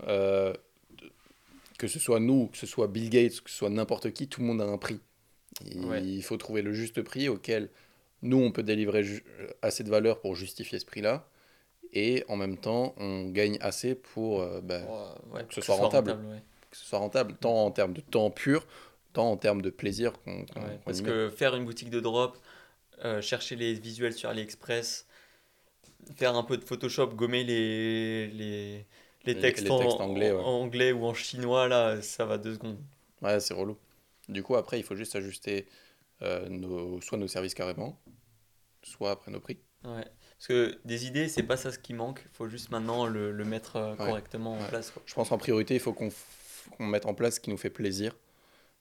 Speaker 2: euh, que ce soit nous, que ce soit Bill Gates, que ce soit n'importe qui, tout le monde a un prix. Il,
Speaker 1: Ouais.
Speaker 2: il faut trouver le juste prix auquel nous, on peut délivrer ju- assez de valeur pour justifier ce prix-là. Et en même temps, on gagne assez pour euh, bah,
Speaker 1: ouais,
Speaker 2: que ce soit rentable.
Speaker 1: ouais.
Speaker 2: que ce soit rentable, tant en termes de temps pur, tant en termes de plaisir qu'on qu'on
Speaker 1: parce que faire une boutique de drop, euh, chercher les visuels sur AliExpress, faire un peu de Photoshop, gommer les, les, les
Speaker 2: Les-
Speaker 1: textes, en,
Speaker 2: anglais,
Speaker 1: en-
Speaker 2: ouais.
Speaker 1: en anglais ou en chinois, là, ça va deux secondes.
Speaker 2: Ouais, c'est relou. Du coup, après, il faut juste ajuster euh, nos, soit nos services carrément, soit après nos prix.
Speaker 1: Ouais. Parce que des idées, c'est pas ça ce qui manque, il faut juste maintenant le, le mettre euh,
Speaker 2: Ouais.
Speaker 1: correctement en place. quoi.
Speaker 2: Je pense en priorité, il faut qu'on qu'on mette en place ce qui nous fait plaisir.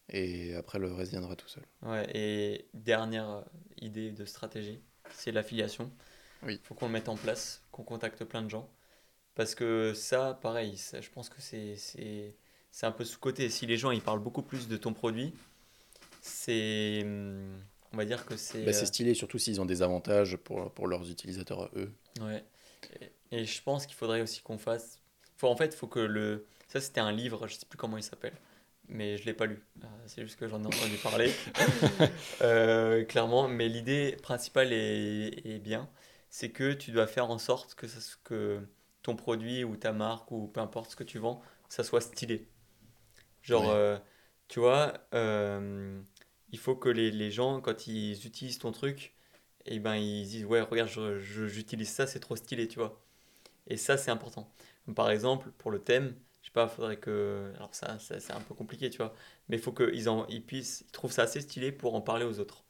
Speaker 2: Et après, le reste viendra tout seul.
Speaker 1: Ouais, et dernière euh, idée de stratégie, c'est l'affiliation.
Speaker 2: Oui.
Speaker 1: Il faut qu'on le mette en place, qu'on contacte plein de gens. Parce que ça, pareil, ça, je pense que c'est un peu sous-côté. Si les gens ils parlent beaucoup plus de ton produit, c'est. On va dire que c'est.
Speaker 2: Bah, c'est stylé, surtout s'ils ont des avantages pour, pour leurs utilisateurs à eux.
Speaker 1: euh, ouais. Et, et je pense qu'il faudrait aussi qu'on fasse. Faut, en fait, il faut que le. Ça, c'était un livre, je sais plus comment il s'appelle, mais je l'ai pas lu. Euh, C'est juste que j'en ai entendu parler. Euh, clairement, mais l'idée principale est, est bien, c'est que tu dois faire en sorte que, ça, que ton produit ou ta marque ou peu importe ce que tu vends, ça soit stylé. Genre,
Speaker 2: Ouais.
Speaker 1: euh, tu vois, euh, il faut que les, les gens, quand ils utilisent ton truc, et ben ils disent ouais regarde j'utilise ça c'est trop stylé tu vois et ça c'est important Comme par exemple pour le thème je sais pas faudrait que alors ça, ça, c'est un peu compliqué tu vois mais il faut qu'ils ils puissent ils trouvent ça assez stylé pour en parler aux autres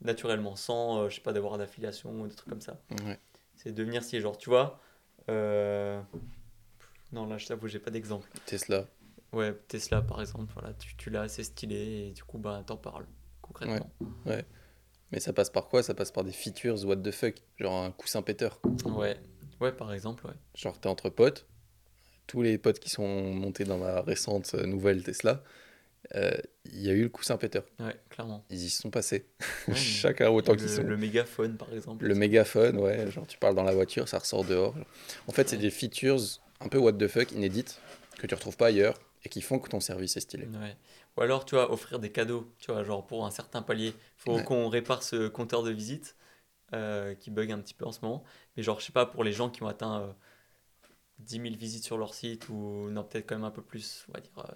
Speaker 1: naturellement sans euh, je sais pas d'avoir d'affiliation ou des trucs comme ça
Speaker 2: Ouais.
Speaker 1: c'est devenir si genre tu vois non là je t'avoue j'ai pas d'exemple.
Speaker 2: Tesla,
Speaker 1: ouais Tesla par exemple voilà tu, tu l'as assez stylé et du coup bah t'en parles concrètement.
Speaker 2: Mais ça passe par quoi? Ça passe par des features what the fuck, genre un coussin péteur.
Speaker 1: ouais ouais par exemple ouais.
Speaker 2: Genre, t'es entre potes, tous les potes qui sont montés dans la récente euh, nouvelle Tesla, euh, il y a eu le coussin péteur.
Speaker 1: ouais clairement
Speaker 2: Ils y sont passés.
Speaker 1: Ouais,
Speaker 2: Chacun autant qu'ils sont.
Speaker 1: le mégaphone par exemple
Speaker 2: Le mégaphone, ouais, genre tu parles dans la voiture, ça ressort dehors. En fait, c'est des features un peu what the fuck, inédites, que tu retrouves pas ailleurs et qui font que ton service est stylé.
Speaker 1: Ouais. Ou alors, tu vois, offrir des cadeaux, tu vois, genre pour un certain palier. faut qu'on répare ce compteur de visite. euh, qui bug un petit peu en ce moment. Mais genre, je sais pas, pour les gens qui ont atteint euh, 10 000 visites sur leur site, ou non, peut-être quand même un peu plus, on va dire euh,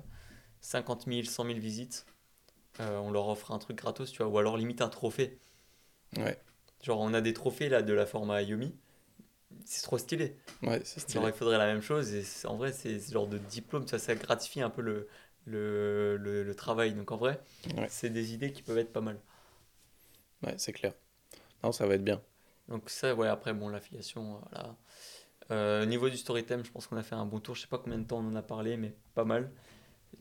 Speaker 1: 50 000, 100 000 visites, euh, on leur offre un truc gratos, tu vois, ou alors limite un trophée.
Speaker 2: Ouais,
Speaker 1: Genre, on a des trophées là de la format Yomi. C'est trop stylé.
Speaker 2: ouais, c'est stylé.
Speaker 1: Genre, il faudrait la même chose. Et en vrai, c'est ce genre de diplôme, ça, ça gratifie un peu le, le, le, le travail. Donc, en vrai,
Speaker 2: Ouais.
Speaker 1: c'est des idées qui peuvent être pas mal.
Speaker 2: Ouais, c'est clair. Non, ça va être bien.
Speaker 1: Donc, ça, ouais, après, bon, l'affiliation, voilà. Euh, au niveau du storytime, je pense qu'on a fait un bon tour. Je sais pas combien de temps on en a parlé, mais pas mal.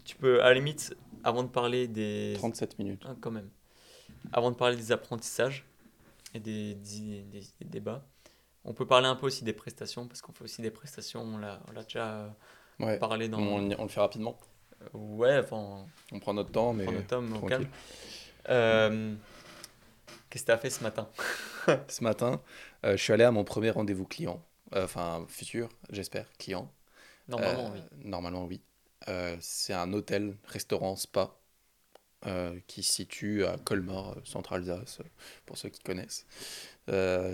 Speaker 1: Tu peux, à la limite, avant de parler des.
Speaker 2: 37 minutes.
Speaker 1: Ah, quand même. Avant de parler des apprentissages et des, des- des- des débats, on peut parler un peu aussi des prestations, parce qu'on fait aussi des prestations, on l'a on déjà euh,
Speaker 2: Ouais,
Speaker 1: parlé dans...
Speaker 2: on, on le fait rapidement.
Speaker 1: Ouais, enfin,
Speaker 2: On prend notre temps, mais
Speaker 1: on prend notre au
Speaker 2: tranquille.
Speaker 1: calme. Euh, Qu'est-ce que tu as fait ce matin?
Speaker 2: Ce matin, euh, je suis allé à mon premier rendez-vous client. Euh, Enfin, futur, j'espère, client.
Speaker 1: Normalement,
Speaker 2: Euh,
Speaker 1: oui.
Speaker 2: Normalement, oui. Euh, c'est un hôtel, restaurant, spa euh, qui se situe à Colmar, euh, Centre-Alsace, pour ceux qui connaissent.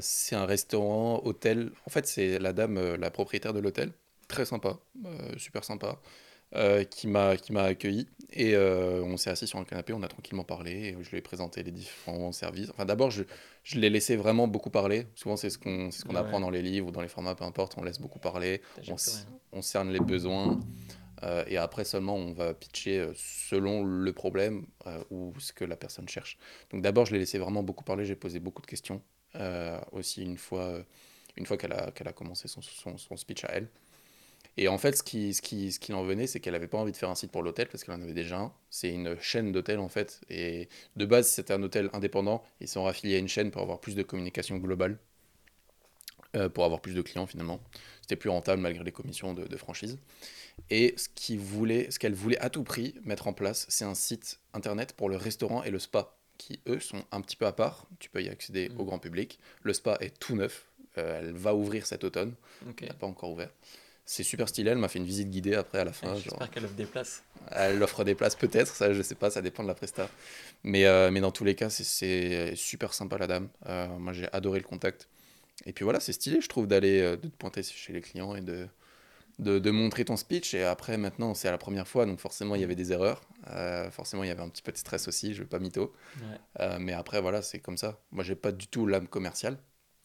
Speaker 2: C'est un restaurant, hôtel. En fait, c'est la dame, la propriétaire de l'hôtel, très sympa, super sympa, euh, qui m'a qui m'a accueilli. Et euh, on s'est assis sur un canapé, on a tranquillement parlé. Et je lui ai présenté les différents services. Enfin, d'abord, je, je l'ai laissé vraiment beaucoup parler. Souvent, c'est ce qu'on c'est ce qu'on
Speaker 1: Ouais.
Speaker 2: apprend dans les livres ou dans les formats, peu importe, on laisse beaucoup parler on cerne les besoins euh, et après seulement on va pitcher euh, selon le problème euh, ou ce que la personne cherche. Donc d'abord je l'ai laissé vraiment beaucoup parler, j'ai posé beaucoup de questions aussi une fois, une fois qu'elle a, qu'elle a commencé son, son, son speech à elle. Et en fait ce qui, ce qui, ce qui en venait c'est qu'elle n'avait pas envie de faire un site pour l'hôtel parce qu'elle en avait déjà un. C'est une chaîne d'hôtels en fait et de base c'était un hôtel indépendant, ils sont affiliés à une chaîne pour avoir plus de communication globale. Euh, pour avoir plus de clients finalement. C'était plus rentable malgré les commissions de, de franchise. Et ce qu'il voulait, ce qu'elle voulait à tout prix mettre en place, c'est un site internet pour le restaurant et le spa, qui eux sont un petit peu à part. Tu peux y accéder
Speaker 1: Mm.
Speaker 2: au grand public. Le spa est tout neuf. Euh, elle va ouvrir cet automne. Elle n'a pas encore ouvert. C'est super stylé. Elle m'a fait une visite guidée après à la fin.
Speaker 1: J'espère qu'elle offre des places.
Speaker 2: Elle offre des places peut-être, ça je sais pas, ça dépend de la presta. Mais, euh, mais dans tous les cas, c'est- c'est super sympa la dame. Euh, moi j'ai adoré le contact. Et puis voilà, c'est stylé je trouve d'aller, euh, de te pointer chez les clients et de, de, de montrer ton speech. Et après maintenant c'est à la première fois, donc forcément il y avait des erreurs. Euh, forcément il y avait un petit peu de stress aussi, je veux pas mytho.
Speaker 1: Ouais.
Speaker 2: Euh, mais après voilà, c'est comme ça. Moi j'ai pas du tout l'âme commerciale.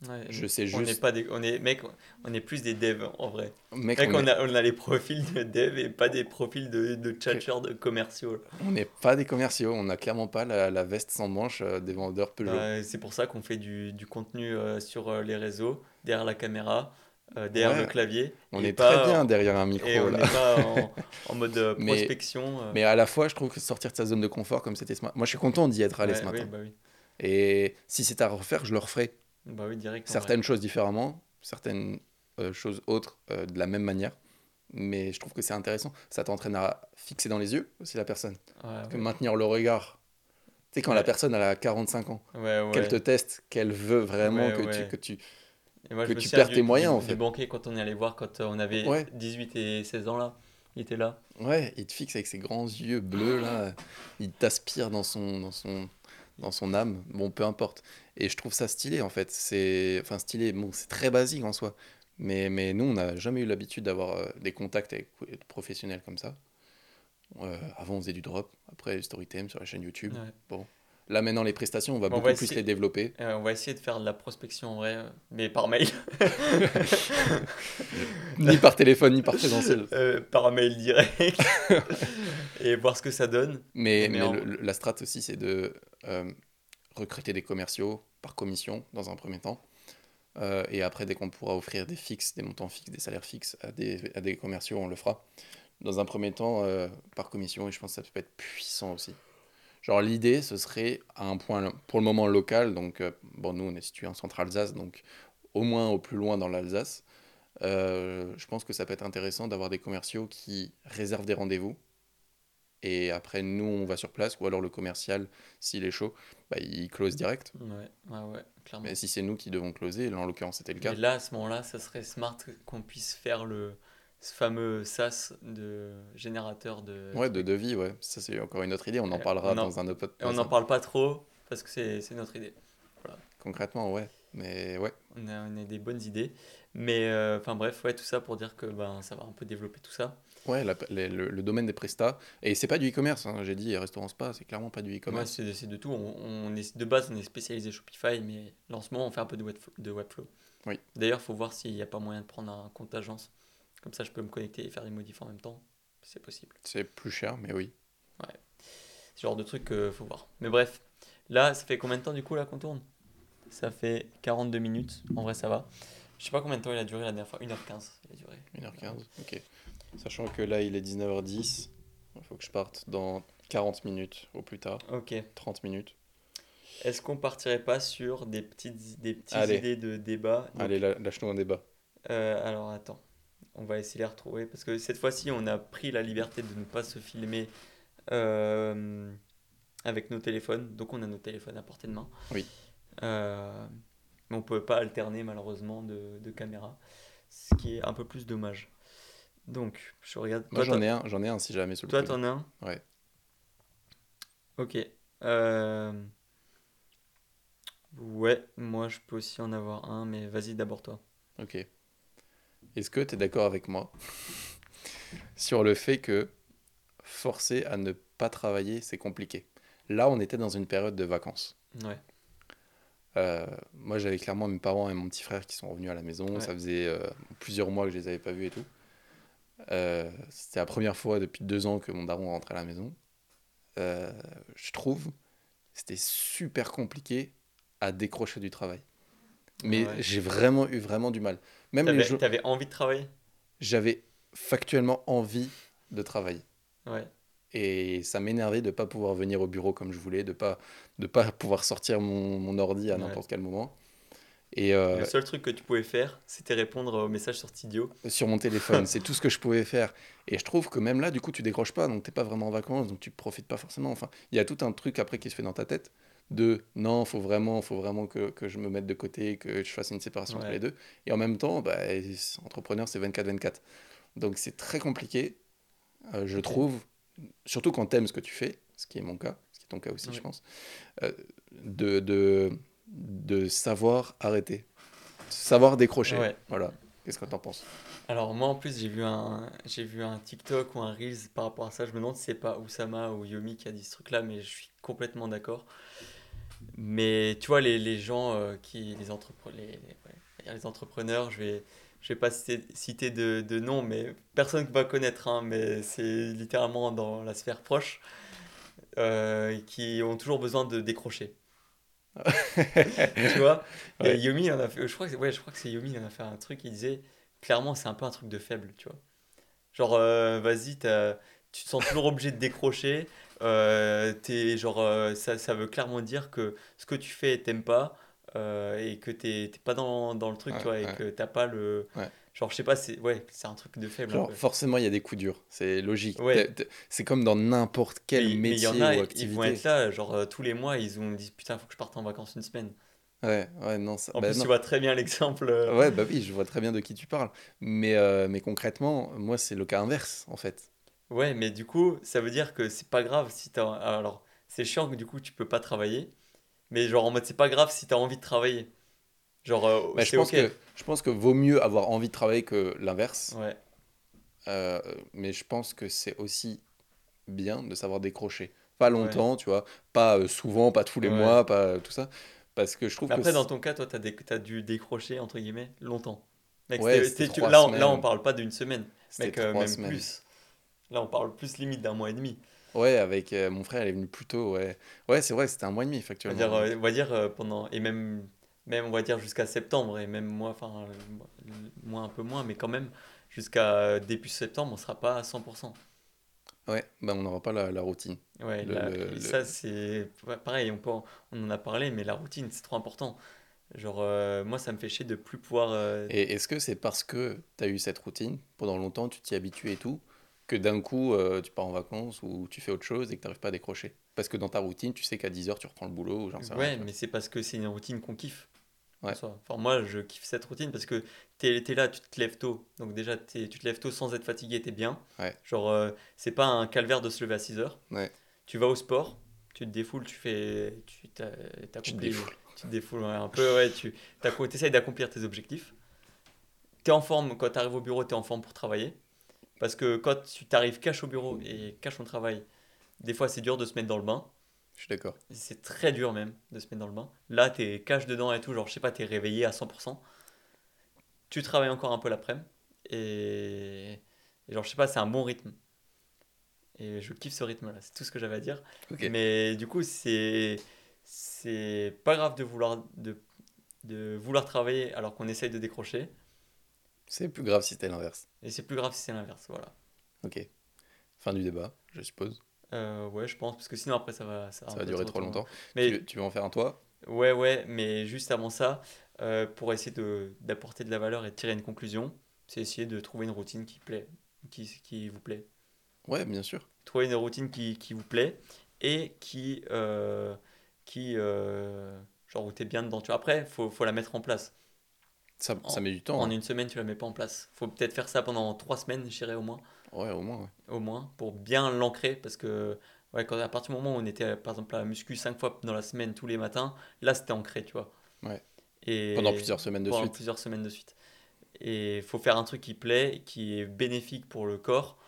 Speaker 1: Ouais,
Speaker 2: Je sais
Speaker 1: On n'est
Speaker 2: juste-
Speaker 1: pas des, on est, mec, on est plus des devs en vrai.
Speaker 2: Mec,
Speaker 1: Mec,
Speaker 2: on
Speaker 1: on,
Speaker 2: est-
Speaker 1: a, on a les profils de devs et pas des profils de, de de commerciaux.
Speaker 2: on n'est pas des commerciaux, on n'a clairement pas la, la veste sans manche euh, des vendeurs Peugeot.
Speaker 1: Euh, c'est pour ça qu'on fait du, du contenu euh, sur euh, les réseaux, derrière la caméra, derrière
Speaker 2: Ouais.
Speaker 1: le clavier.
Speaker 2: on est
Speaker 1: pas
Speaker 2: très bien
Speaker 1: en-
Speaker 2: derrière un micro
Speaker 1: Et on n'est pas en, en mode
Speaker 2: Mais-
Speaker 1: prospection.
Speaker 2: Mais à la fois, je trouve que sortir de sa zone de confort comme c'était ce matin. Moi, je suis content d'y être allé
Speaker 1: Ouais,
Speaker 2: ce matin.
Speaker 1: Oui, bah oui.
Speaker 2: Et si c'est à refaire, je le referai.
Speaker 1: Bah oui, direct.
Speaker 2: Certaines choses différemment, certaines euh, choses autres euh, de la même manière. Mais je trouve que c'est intéressant. Ça t'entraîne à fixer dans les yeux aussi la personne. Que maintenir le regard. Tu sais, quand la personne elle a 45 ans, qu'elle te teste, qu'elle veut vraiment que. Tu, que tu.
Speaker 1: Et moi,
Speaker 2: que tu perds tes moyens,
Speaker 1: du,
Speaker 2: en fait.
Speaker 1: Du banquier, quand on est allé voir, quand euh, on avait
Speaker 2: Ouais.
Speaker 1: 18 et 16 ans là, il était là.
Speaker 2: Ouais, il te fixe avec ses grands yeux bleus là. Il t'aspire dans son, dans, son, dans son âme. Bon, peu importe. Et je trouve ça stylé en fait. C'est. Enfin, stylé, bon, c'est très basique en soi. Mais, mais nous, on n'a jamais eu l'habitude d'avoir euh, des contacts avec des professionnels comme ça. Euh, avant, on faisait du drop. Après, storytime sur la chaîne YouTube.
Speaker 1: Ouais.
Speaker 2: Là, maintenant, les prestations, on va
Speaker 1: Bon, on
Speaker 2: beaucoup
Speaker 1: va
Speaker 2: plus les développer.
Speaker 1: Euh, on va essayer de faire de la prospection en vrai, mais par mail.
Speaker 2: ni par téléphone, ni par présentiel.
Speaker 1: Euh, par mail direct. et voir ce que ça donne.
Speaker 2: Mais,
Speaker 1: Mais
Speaker 2: mais
Speaker 1: en-
Speaker 2: le- le- la strat aussi, c'est de recruter des commerciaux par commission dans un premier temps. Euh, et après, dès qu'on pourra offrir des fixes, des montants fixes, des salaires fixes à des, à des commerciaux, on le fera. Dans un premier temps, euh, par commission, et je pense que ça peut être puissant aussi. Genre, l'idée, ce serait à un point, pour le moment, local. Donc, euh, bon, nous, on est situé en centre-Alsace, donc au moins au plus loin dans l'Alsace. Je pense que ça peut être intéressant d'avoir des commerciaux qui réservent des rendez-vous. Et après, nous, on va sur place, ou alors le commercial, s'il est chaud, bah, il close direct.
Speaker 1: Ouais, ouais, ouais, clairement.
Speaker 2: Mais si c'est nous qui devons closer, là, en l'occurrence, c'était le cas.
Speaker 1: Et là, à ce moment-là, ça serait smart qu'on puisse faire le ce fameux SaaS de générateur de.
Speaker 2: Ouais, de devis, ouais. Ça, c'est encore une autre idée. On en
Speaker 1: Euh,
Speaker 2: parlera
Speaker 1: on en-
Speaker 2: dans un autre
Speaker 1: Et on n'en parle pas trop parce que c'est c'est notre idée.
Speaker 2: Concrètement, ouais. Mais ouais.
Speaker 1: On a, on a des bonnes idées. Mais euh, enfin bref, ouais, tout ça pour dire que ben, ça va un peu développer tout ça.
Speaker 2: Ouais, la- les- le, le domaine des prestats. Et c'est pas du e-commerce, hein, j'ai dit restaurant spa, c'est clairement pas du e-commerce.
Speaker 1: c'est c'est de tout. On, on est, de base, on est spécialisé Shopify, mais lancement, on fait un peu de, web, de Webflow.
Speaker 2: Oui.
Speaker 1: D'ailleurs, il faut voir s'il n'y a pas moyen de prendre un compte agence. Comme ça, je peux me connecter et faire des modifs en même temps. C'est possible.
Speaker 2: C'est plus cher, mais oui.
Speaker 1: Ce genre de truc qu'il faut voir. Mais bref, là, ça fait combien de temps du coup là qu'on tourne? Ça fait 42 minutes. En vrai, ça va. Je sais pas combien de temps il a duré la dernière fois. 1h15. Il a duré.
Speaker 2: 1h15, ok. Sachant que là, il est 19h10, il faut que je parte dans 40 minutes au plus tard,
Speaker 1: Ok.
Speaker 2: 30 minutes.
Speaker 1: Est-ce qu'on partirait pas sur des petites, des petites
Speaker 2: Allez.
Speaker 1: idées de débat Donc,
Speaker 2: Allez, lâche-nous un débat.
Speaker 1: Euh, alors attends, on va essayer de les retrouver parce que cette fois-ci on a pris la liberté de ne pas se filmer euh, avec nos téléphones, donc on a nos téléphones à portée de main.
Speaker 2: Oui.
Speaker 1: Euh, mais on ne peut pas alterner malheureusement de, de caméra, ce qui est un peu plus dommage. Donc je regarde.
Speaker 2: Moi, j'en ai un, j'en ai un si jamais sur le
Speaker 1: Toi t'en as un
Speaker 2: Ouais.
Speaker 1: Ok. Euh, Ouais, moi je peux aussi en avoir un, mais vas-y d'abord toi.
Speaker 2: Ok. Est-ce que tu es d'accord avec moi sur le fait que forcer à ne pas travailler, c'est compliqué? Là, on était dans une période de vacances.
Speaker 1: Ouais.
Speaker 2: Euh, moi, j'avais clairement mes parents et mon petit frère qui sont revenus à la maison.
Speaker 1: Ouais.
Speaker 2: Ça faisait euh, plusieurs mois que je les avais pas vus et tout. Euh, C'était la première fois depuis deux ans que mon daron rentrait à la maison. Euh, je trouve c'était super compliqué à décrocher du travail. Mais
Speaker 1: Ouais.
Speaker 2: j'ai vraiment eu vraiment du mal. Même les
Speaker 1: T'avais
Speaker 2: jours,
Speaker 1: t'avais envie de travailler?
Speaker 2: J'avais factuellement envie de travailler.
Speaker 1: Ouais.
Speaker 2: Et ça m'énervait de ne pas pouvoir venir au bureau comme je voulais, de pas de pas pouvoir sortir mon, mon ordi à
Speaker 1: Ouais.
Speaker 2: n'importe quel moment. Et euh,
Speaker 1: Le seul truc que tu pouvais faire, c'était répondre aux messages sur Tidio.
Speaker 2: sur mon téléphone, c'est tout ce que je pouvais faire. Et je trouve que même là, du coup, tu décroches pas, donc t'es pas vraiment en vacances, donc tu profites pas forcément. Enfin, il y a tout un truc après qui se fait dans ta tête de non, faut vraiment, faut vraiment que, que je me mette de côté, que je fasse une séparation entre les deux. Et en même temps, bah, entrepreneur, c'est 24-24. Donc c'est très compliqué, euh, je trouve, surtout quand t'aimes ce que tu fais, ce qui est mon cas, ce qui est ton cas aussi, je pense, euh, de, de, de savoir arrêter, savoir décrocher.
Speaker 1: Ouais.
Speaker 2: Voilà. Qu'est-ce que t'en penses?
Speaker 1: Alors moi en plus j'ai vu un j'ai vu un TikTok ou un Reels par rapport à ça. Je me demande si c'est pas Oussama ou Yomi qui a dit ce truc-là, mais je suis complètement d'accord. Mais tu vois les, les gens euh, qui les, entrepre- les, les- les entrepreneurs, je vais je vais pas citer, citer de, de nom, mais personne ne va connaître, hein, mais c'est littéralement dans la sphère proche, euh, qui ont toujours besoin de décrocher. Tu vois Et
Speaker 2: Ouais.
Speaker 1: Yomi il en a fait, je crois que, c'est- ouais, je crois que c'est Yomi il en a fait un truc, il disait clairement c'est un peu un truc de faible, tu vois. Genre euh, vas-y, tu te sens toujours obligé de décrocher, euh, genre, euh, ça, ça veut clairement dire que ce que tu fais t'aimes pas euh, et que t'es pas dans, dans le truc,
Speaker 2: Ouais,
Speaker 1: tu vois, et que t'as pas le... Genre je sais pas, c'est ouais, un truc de faible.
Speaker 2: Genre, forcément, il y a des coups durs, c'est logique.
Speaker 1: Ouais.
Speaker 2: C'est comme dans n'importe quel
Speaker 1: mais, mais il y
Speaker 2: métier
Speaker 1: en a,
Speaker 2: ou
Speaker 1: ils
Speaker 2: activité.
Speaker 1: vont être là, genre euh, tous les mois, ils ont dit putain, faut que je parte en vacances une semaine.
Speaker 2: Ouais, ouais, non, ça...
Speaker 1: En
Speaker 2: bah
Speaker 1: plus,
Speaker 2: non.
Speaker 1: tu vois très bien l'exemple. euh,
Speaker 2: Ouais, bah oui, je vois très bien de qui tu parles. Mais, euh, mais concrètement, moi, c'est le cas inverse, en fait.
Speaker 1: Ouais, mais du coup, ça veut dire que c'est pas grave si t'as. Alors, c'est chiant que du coup, tu peux pas travailler. Mais genre, en mode, c'est pas grave si t'as envie de travailler. Genre, euh,
Speaker 2: Bah, je, pense que, je pense que vaut mieux avoir envie de travailler que l'inverse.
Speaker 1: Ouais,
Speaker 2: Euh, mais je pense que c'est aussi bien de savoir décrocher. Pas longtemps, tu vois. Pas euh, souvent, pas tous les
Speaker 1: Ouais.
Speaker 2: mois, pas tout ça. Parce que je trouve
Speaker 1: Mais
Speaker 2: que
Speaker 1: après, dans
Speaker 2: c'est-
Speaker 1: ton cas, toi, t'as, dé- t'as dû décrocher, entre guillemets, longtemps. Mec, tu- là, on, là, on parle pas d'une semaine. Mec, euh, même
Speaker 2: semaines.
Speaker 1: plus. Là, on parle plus limite d'un mois et demi.
Speaker 2: Ouais, avec euh, mon frère, il est venu plus tôt, ouais. Ouais, c'est vrai, c'était un mois et demi,
Speaker 1: On va
Speaker 2: factuellement.
Speaker 1: dire, euh, on va dire euh, pendant. Et même, même, on va dire jusqu'à septembre. Et même moi, enfin, euh, moi un peu moins, mais quand même, jusqu'à début septembre, on sera pas à 100%.
Speaker 2: Ouais, bah on n'aura pas la, la routine.
Speaker 1: Ouais,
Speaker 2: Le-
Speaker 1: la-
Speaker 2: le-
Speaker 1: ça c'est pareil, on, peut en- on en a parlé, mais la routine c'est trop important. Genre, euh, moi ça me fait chier de plus pouvoir. euh,
Speaker 2: Et est-ce que c'est parce que tu as eu cette routine, pendant longtemps, tu t'y habitues et tout, que d'un coup, euh, tu pars en vacances ou tu fais autre chose et que tu n'arrives pas à décrocher? Parce que dans ta routine, tu sais qu'à 10h, tu reprends le boulot ou j'en sais.
Speaker 1: Ouais, mais c'est parce que c'est une routine qu'on kiffe.
Speaker 2: Ouais.
Speaker 1: Enfin, moi je kiffe cette routine parce que t'es, t'es là, tu te lèves tôt. Donc, déjà, tu te lèves tôt sans être fatigué, t'es bien.
Speaker 2: Ouais.
Speaker 1: Genre, euh, c'est pas un calvaire de se lever à 6 heures.
Speaker 2: Ouais.
Speaker 1: Tu vas au sport, tu te défoules, tu fais. Tu t'as-
Speaker 2: Tu te défoules.
Speaker 1: Tu te défoules un peu, ouais, tu essayes d'accomplir tes objectifs. Tu es en forme, quand tu arrives au bureau, tu es en forme pour travailler. Parce que quand tu t'arrives cash au bureau et cash ton travail, des fois c'est dur de se mettre dans le bain.
Speaker 2: Je suis d'accord.
Speaker 1: C'est très dur même de se mettre dans le bain. Là, tu es cash dedans et tout, genre je sais pas, tu es réveillé à 100%. Tu travailles encore un peu l'après-midi. Et... et genre je sais pas, c'est un bon rythme. Et je kiffe ce rythme-là, c'est tout ce que j'avais à dire. Mais du coup, c'est c'est pas grave de vouloir, de, de vouloir travailler alors qu'on essaye de décrocher.
Speaker 2: C'est plus grave si c'était l'inverse.
Speaker 1: Et c'est plus grave si c'est l'inverse, voilà.
Speaker 2: Ok. Fin du débat, je suppose.
Speaker 1: Euh, ouais, je pense, parce que sinon après ça va...
Speaker 2: Ça, va durer trop longtemps. Mais... Tu, veux, en faire un toi?
Speaker 1: Ouais, ouais, mais juste avant ça, euh, pour essayer d'apporter de, de la valeur et de tirer une conclusion, c'est essayer de trouver une routine qui, plaît, qui, qui vous plaît.
Speaker 2: Ouais, bien sûr.
Speaker 1: Trouver une routine qui, qui vous plaît et qui, euh, qui genre où tu es bien dedans. Tu Après, il faut, faut, la mettre en place.
Speaker 2: Ça, ça met du temps.
Speaker 1: En hein. une semaine, tu la mets pas en place. faut peut-être faire ça pendant trois semaines, je dirais au moins.
Speaker 2: Ouais, au moins. Ouais.
Speaker 1: Au moins, pour bien l'ancrer. Parce que ouais, quand, à partir du moment où on était, par exemple, à la muscu cinq fois dans la semaine, tous les matins, là, c'était ancré, tu vois.
Speaker 2: Ouais. Et pendant plusieurs semaines de
Speaker 1: pendant
Speaker 2: suite.
Speaker 1: plusieurs semaines de suite. Et il faut faire un truc qui plaît, qui est bénéfique pour le corps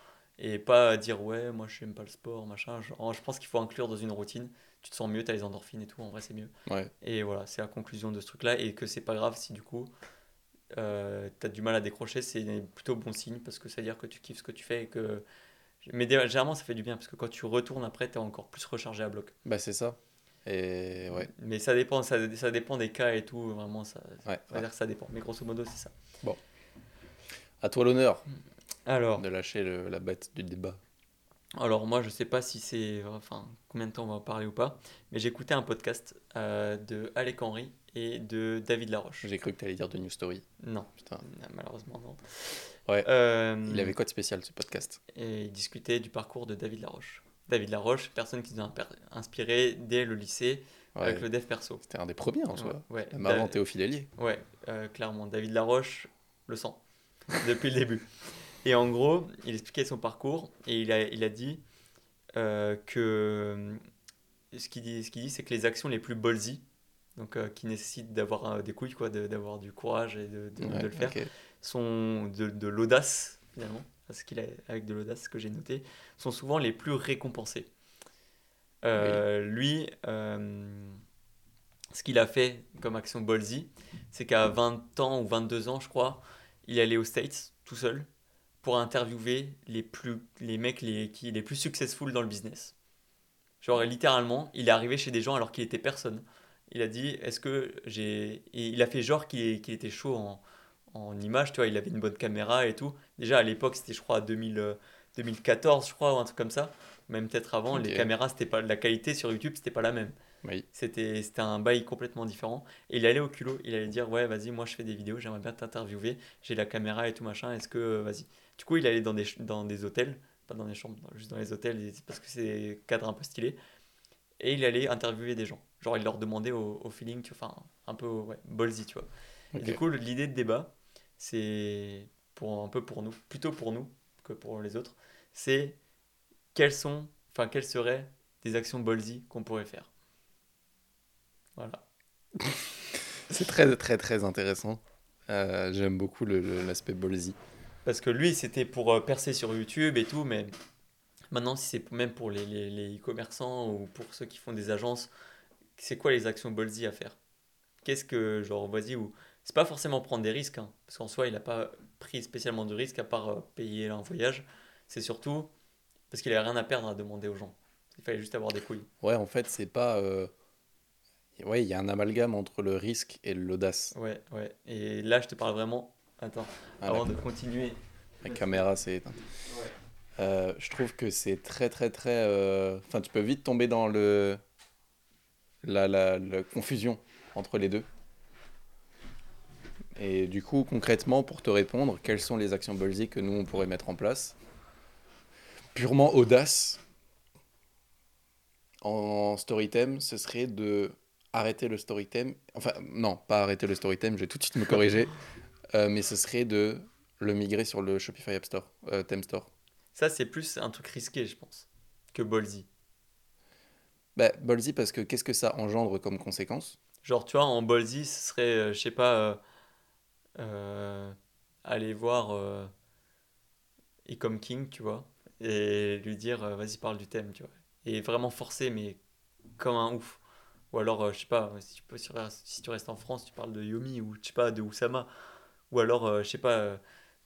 Speaker 1: et pas dire ouais moi je n'aime pas le sport machin genre, je pense qu'il faut inclure dans une routine tu te sens mieux tu as les endorphines et tout en vrai c'est mieux
Speaker 2: ouais.
Speaker 1: et voilà c'est la conclusion de ce truc là et que c'est pas grave si du coup euh, tu as du mal à décrocher c'est plutôt bon signe parce que ça veut dire que tu kiffes ce que tu fais et que mais généralement ça fait du bien parce que quand tu retournes après tu es encore plus rechargé à bloc.
Speaker 2: Bah c'est ça. Et ouais.
Speaker 1: Mais ça dépend ça, ça dépend des cas et tout vraiment ça,
Speaker 2: ouais,
Speaker 1: ça veut dire que ça dépend. Mais grosso modo c'est ça.
Speaker 2: Bon. À toi l'honneur
Speaker 1: alors.
Speaker 2: De lâcher la bête du débat.
Speaker 1: Alors moi je sais pas si c'est enfin combien de temps on va en parler ou pas, mais j'ai écouté un podcast euh, de Alec Henry et de David Laroche.
Speaker 2: J'ai cru que tu allais dire de New Story.
Speaker 1: Non, Putain. malheureusement non.
Speaker 2: Ouais. Euh, il avait quoi de spécial ce podcast?
Speaker 1: Et il discutait du parcours de David Laroche. David Laroche, personne qui nous a inspiré dès le lycée avec le dev perso.
Speaker 2: C'était un des premiers en soi.
Speaker 1: Ouais.
Speaker 2: La maman Théophile
Speaker 1: Ouais, euh, clairement. David Laroche le sent depuis le début. Et en gros, il expliquait son parcours et il a, il a dit euh, que ce qu'il dit, ce dit c'est que les actions les plus ballsy, donc euh, qui nécessitent d'avoir euh, des couilles, quoi, d'avoir du courage et de, de, le faire, sont de, de l'audace, finalement, parce qu'il a avec de l'audace, ce que j'ai noté, sont souvent les plus récompensés. Lui, ce qu'il a fait comme action ballsy, c'est qu'à 20 ans ou 22 ans, je crois, il allait aux States tout seul pour interviewer les, plus, les mecs les, qui, les plus successful dans le business. Genre, littéralement, il est arrivé chez des gens alors qu'il était personne. Il a dit, est-ce que j'ai... il a fait genre qu'il était chaud en, en image, tu vois, il avait une bonne caméra et tout. Déjà, à l'époque, c'était, je crois, 2000, 2014, je crois, ou un truc comme ça. Même peut-être avant, les caméras, c'était pas... La qualité sur YouTube, c'était pas la même.
Speaker 2: Oui.
Speaker 1: C'était, c'était un bail complètement différent. Et il allait au culot, il allait dire, ouais, vas-y, moi, je fais des vidéos, j'aimerais bien t'interviewer, j'ai la caméra et tout, machin, est-ce que... Vas-y. Du coup, il allait dans des, dans des hôtels, pas dans des chambres, juste dans les hôtels, parce que c'est des cadres un peu stylés. Et il allait interviewer des gens. Genre, il leur demandait au, feeling, tu enfin, un peu, ouais, ballsy, tu vois. Et du coup, l'idée de débat, c'est pour un peu pour nous, plutôt pour nous que pour les autres, c'est quelles sont, enfin, quelles seraient des actions ballsy qu'on pourrait faire. Voilà.
Speaker 2: c'est très, très, très intéressant. Euh, j'aime beaucoup l'aspect ballsy.
Speaker 1: Parce que lui, c'était pour euh, percer sur YouTube et tout, mais maintenant, si c'est même pour les, les, e-commerçants ou pour ceux qui font des agences, c'est quoi les actions ballsy à faire? Qu'est-ce que, genre, vas-y, ou. C'est pas forcément prendre des risques, hein, parce qu'en soi, il n'a pas pris spécialement de risques à part euh, payer un voyage. C'est surtout parce qu'il avait rien à perdre à demander aux gens. Il fallait juste avoir des couilles.
Speaker 2: Ouais, en fait, c'est pas. Euh... Ouais, il y a un amalgame entre le risque et l'audace.
Speaker 1: Ouais, ouais. Et là, je te parle vraiment Attends, ah, avant de continuer.
Speaker 2: La caméra, c'est euh, je trouve que c'est très, très, très. Euh, enfin, tu peux vite tomber dans le. La, la, confusion entre les deux. Et du coup, concrètement, pour te répondre, quelles sont les actions ballsy que nous, on pourrait mettre en place Purement audace, en storytime, ce serait de arrêter le storytime. Enfin, non, pas arrêter le storytime, je vais tout de suite me corriger. Euh, mais ce serait de le migrer sur le Shopify App Store, euh, Theme Store.
Speaker 1: Ça, c'est plus un truc risqué, je pense, que Ballsy.
Speaker 2: Bah, Ballsy, parce que qu'est-ce que ça engendre comme conséquence?
Speaker 1: Genre, tu vois, en ballsy, ce serait, euh, je sais pas, euh, aller voir Ecom King, tu vois, et lui dire, vas-y, parle du thème, tu vois. Et vraiment forcer, mais comme un ouf. Ou alors, je sais pas, tu, peux, si tu restes en France, tu parles de Yomi, ou je sais pas, de Oussama. Ou alors, euh, je sais pas, euh,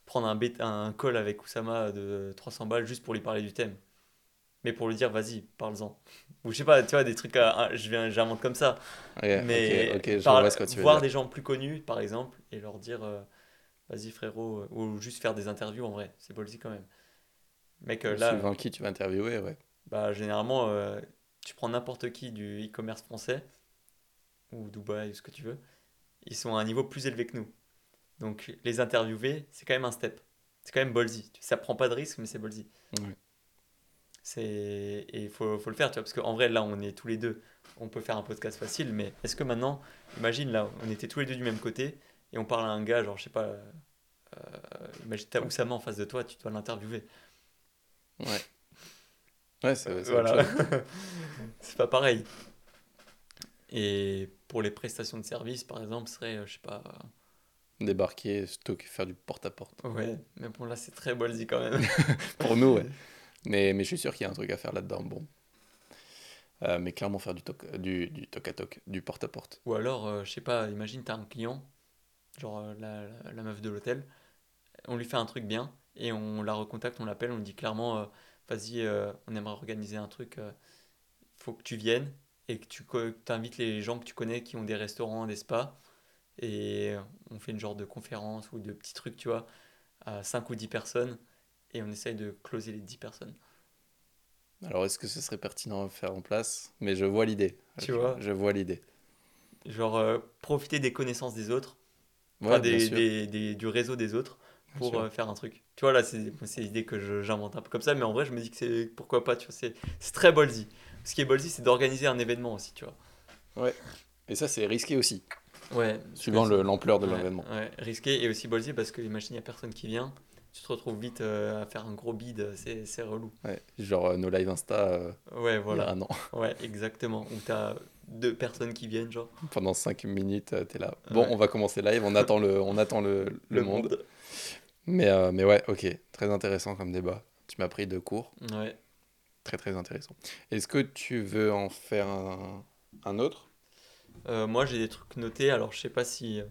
Speaker 1: prendre un, bêt- un call avec Oussama de 300 balles juste pour lui parler du thème. Mais pour lui dire, vas-y, parle-en. Ou je sais pas, tu vois, des trucs, à- à- je viens, j'invente comme ça.
Speaker 2: Ouais,
Speaker 1: Mais
Speaker 2: ok, ok, je
Speaker 1: par-
Speaker 2: ce que tu veux
Speaker 1: voir des gens plus connus, par exemple, et leur dire, euh, vas-y frérot, euh, ou juste faire des interviews en vrai, c'est ballsy quand même. Mec, euh, là,
Speaker 2: Suivant qui tu vas interviewer, ouais.
Speaker 1: bah, généralement, euh, tu prends n'importe qui du e-commerce français, ou Dubaï, ou ce que tu veux, ils sont à un niveau plus élevé que nous. Donc les interviewer, c'est quand même un step. C'est quand même ballsy. Ça prend pas de risque, mais c'est ballsy. C'est... Et il faut, faut le faire, tu vois, parce qu'en vrai, là, on est tous les deux, on peut faire un podcast facile, mais est-ce que maintenant, imagine, là, on était tous les deux du même côté, et on parle à un gars, genre, je sais pas, euh, imagine, t'as Oussama en face de toi, tu dois l'interviewer.
Speaker 2: Ouais. Ouais, c'est c'est
Speaker 1: Voilà. c'est pas pareil. Et pour les prestations de service, par exemple, serait, euh, je sais pas,
Speaker 2: Débarquer, stocker, faire du porte-à-porte.
Speaker 1: ouais, mais bon, là, c'est très ballsy quand même.
Speaker 2: Pour nous, ouais. Mais, mais je suis sûr qu'il y a un truc à faire là-dedans. Bon. Euh, mais clairement, faire du toc, du, du toc à toc, du porte-à-porte.
Speaker 1: Ou alors, euh, je sais pas, imagine, t'as un client, genre euh, la, la- la meuf de l'hôtel, on lui fait un truc bien, et on la recontacte, on l'appelle, on lui dit clairement, euh, vas-y, on aimerait organiser un truc, faut que tu viennes, et que tu t'invites les gens que tu connais qui ont des restaurants, des spas, et on fait une genre de conférence ou de petits trucs, tu vois, à 5 ou 10 personnes, et on essaye de closer les 10 personnes.
Speaker 2: Alors, est-ce que ce serait pertinent à faire en place? Mais je vois l'idée.
Speaker 1: Tu
Speaker 2: je,
Speaker 1: vois
Speaker 2: Je vois l'idée.
Speaker 1: Genre, euh, profiter des connaissances des autres,
Speaker 2: Ouais,
Speaker 1: enfin, des, des- des- du réseau des autres pour euh, faire un truc. Tu vois, là, c'est l'idée que j'invente un peu comme ça, mais en vrai, je me dis que c'est pourquoi pas, tu vois, c'est très ballsy. Ce qui est ballsy, c'est d'organiser un événement aussi, tu vois.
Speaker 2: Et ça, c'est risqué aussi,
Speaker 1: Ouais.
Speaker 2: suivant l'ampleur de
Speaker 1: ouais,
Speaker 2: l'événement.
Speaker 1: Ouais, risqué et aussi ballsy parce que imagine, il n'y a personne qui vient, tu te retrouves vite euh, à faire un gros bid, c'est relou.
Speaker 2: Ouais. Genre euh, nos live Insta euh,
Speaker 1: Ouais,
Speaker 2: il y a
Speaker 1: voilà.
Speaker 2: un an.
Speaker 1: Ouais, exactement. Où t'as deux personnes qui viennent, genre.
Speaker 2: Pendant 5 minutes, euh, t'es là. Bon,
Speaker 1: Ouais.
Speaker 2: on va commencer live, on attend le, on attend le, le monde. Mais, mais ouais, ok, très intéressant comme débat. Tu m'as pris de cours,
Speaker 1: Ouais.
Speaker 2: très très intéressant. Est-ce que tu veux en faire un, un autre?
Speaker 1: Euh, moi, j'ai des trucs notés, alors je sais pas si,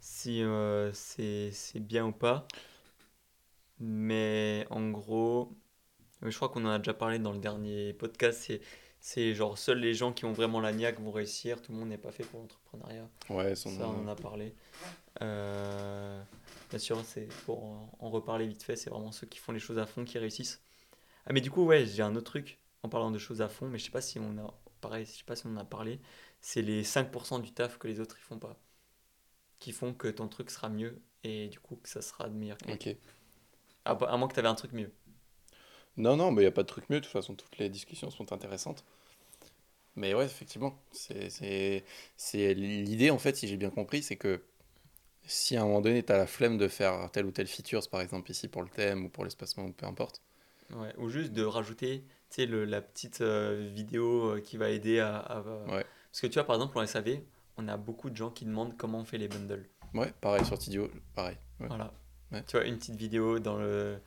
Speaker 1: si euh, c'est bien ou pas, mais en gros, je crois qu'on en a déjà parlé dans le dernier podcast, c'est genre seuls les gens qui ont vraiment la niaque vont réussir, tout le monde n'est pas fait pour l'entrepreneuriat,
Speaker 2: Ouais,
Speaker 1: ça on en a parlé. Euh, bien sûr, c'est pour en, en reparler vite fait, c'est vraiment ceux qui font les choses à fond qui réussissent. Ah mais du coup, ouais, j'ai un autre truc en parlant de choses à fond, mais je sais pas si on a, pareil, je sais pas si on en a parlé, c'est les 5% du taf que les autres ils font pas, qui font que ton truc sera mieux et du coup que ça sera de meilleure qualité.
Speaker 2: Ok.
Speaker 1: À, à moins que tu avais un truc mieux.
Speaker 2: Non, non, mais il n'y a pas de truc mieux. De toute façon, toutes les discussions sont intéressantes. Mais ouais, effectivement, c'est l'idée, en fait, si j'ai bien compris, c'est que si à un moment donné, tu as la flemme de faire telle ou telle feature, par exemple ici pour le thème ou pour l'espacement ou peu importe,
Speaker 1: Ouais. Ou juste de rajouter le- la petite euh, vidéo euh, qui va aider à, à-
Speaker 2: Ouais.
Speaker 1: Parce que tu vois, par exemple, en SAV, on a beaucoup de gens qui demandent comment on fait les bundles.
Speaker 2: ouais, pareil sur Tidio, pareil. ouais.
Speaker 1: Voilà.
Speaker 2: Ouais.
Speaker 1: Tu vois, une petite vidéo dans le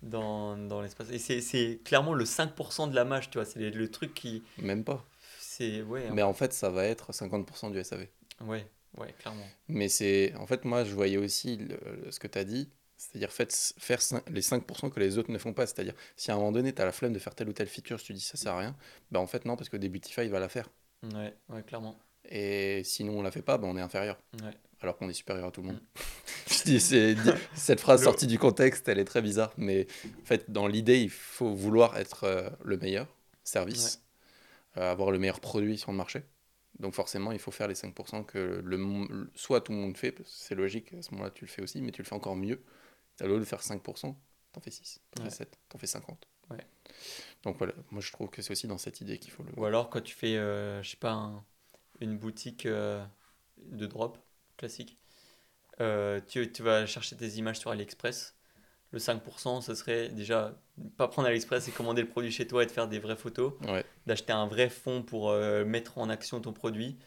Speaker 1: dans, dans l'espace. Et c'est clairement le 5% de la mâche, tu vois. C'est le, truc qui.
Speaker 2: Même pas.
Speaker 1: C'est. Ouais, hein.
Speaker 2: Mais en fait, ça va être 50% du SAV.
Speaker 1: ouais, ouais, clairement.
Speaker 2: Mais c'est. En fait, moi, je voyais aussi le- le- ce que tu as dit, c'est-à-dire faire les 5% que les autres ne font pas. C'est-à-dire, si à un moment donné, tu as la flemme de faire telle ou telle feature, tu te dis ça sert à rien, bah en fait, non, parce que Debutify va la faire.
Speaker 1: Ouais, ouais, clairement.
Speaker 2: Et sinon, on la fait pas, bah on est inférieur.
Speaker 1: Ouais.
Speaker 2: Alors qu'on est supérieur à tout le monde. je dis, c'est, di- cette phrase
Speaker 1: Le-
Speaker 2: sortie du contexte, elle est très bizarre. Mais en fait, dans l'idée, il faut vouloir être euh, le meilleur service, euh, avoir le meilleur produit sur le marché. Donc forcément, il faut faire les 5% que le, soit tout le monde fait, c'est logique, à ce moment-là, tu le fais aussi, mais tu le fais encore mieux. Au lieu de faire 5%, t'en fais 6, t'en
Speaker 1: Ouais.
Speaker 2: fais 7, t'en fais 50.
Speaker 1: Ouais.
Speaker 2: Donc voilà, moi je trouve que c'est aussi dans cette idée qu'il faut le...
Speaker 1: Ou alors quand tu fais, euh, je sais pas, un- une boutique euh, de drop classique, euh, tu, tu vas chercher tes images sur AliExpress. Le 5%, ce serait déjà pas prendre AliExpress et commander le produit chez toi et de faire des vraies photos,
Speaker 2: Ouais,
Speaker 1: d'acheter un vrai fond pour euh, mettre en action ton produit,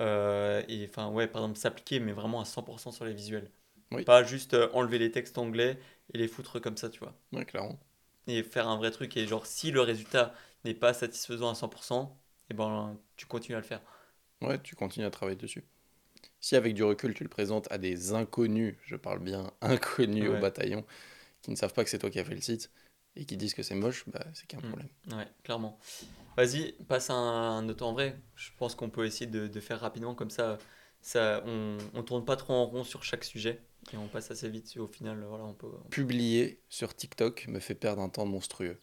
Speaker 1: et enfin, ouais, par exemple, s'appliquer, mais vraiment à 100% sur les visuels.
Speaker 2: Oui.
Speaker 1: Pas juste enlever les textes anglais et les foutre comme ça, tu vois.
Speaker 2: Ouais, clairement.
Speaker 1: Et faire un vrai truc. Et genre, si le résultat n'est pas satisfaisant à 100%, et ben, tu continues à le faire.
Speaker 2: Ouais, tu continues à travailler dessus. Si avec du recul, tu le présentes à des inconnus, je parle bien inconnus au bataillon, qui ne savent pas que c'est toi qui as fait le site et qui disent que c'est moche, bah, c'est qu'il y a un
Speaker 1: Mm.
Speaker 2: problème.
Speaker 1: Ouais, clairement. Vas-y, passe un, un autre en vrai. Je pense qu'on peut essayer de, de faire rapidement comme ça. Ça on, on tourne pas trop en rond sur chaque sujet et on passe assez vite. Au final, voilà, on peut.
Speaker 2: Publier sur TikTok me fait perdre un temps monstrueux.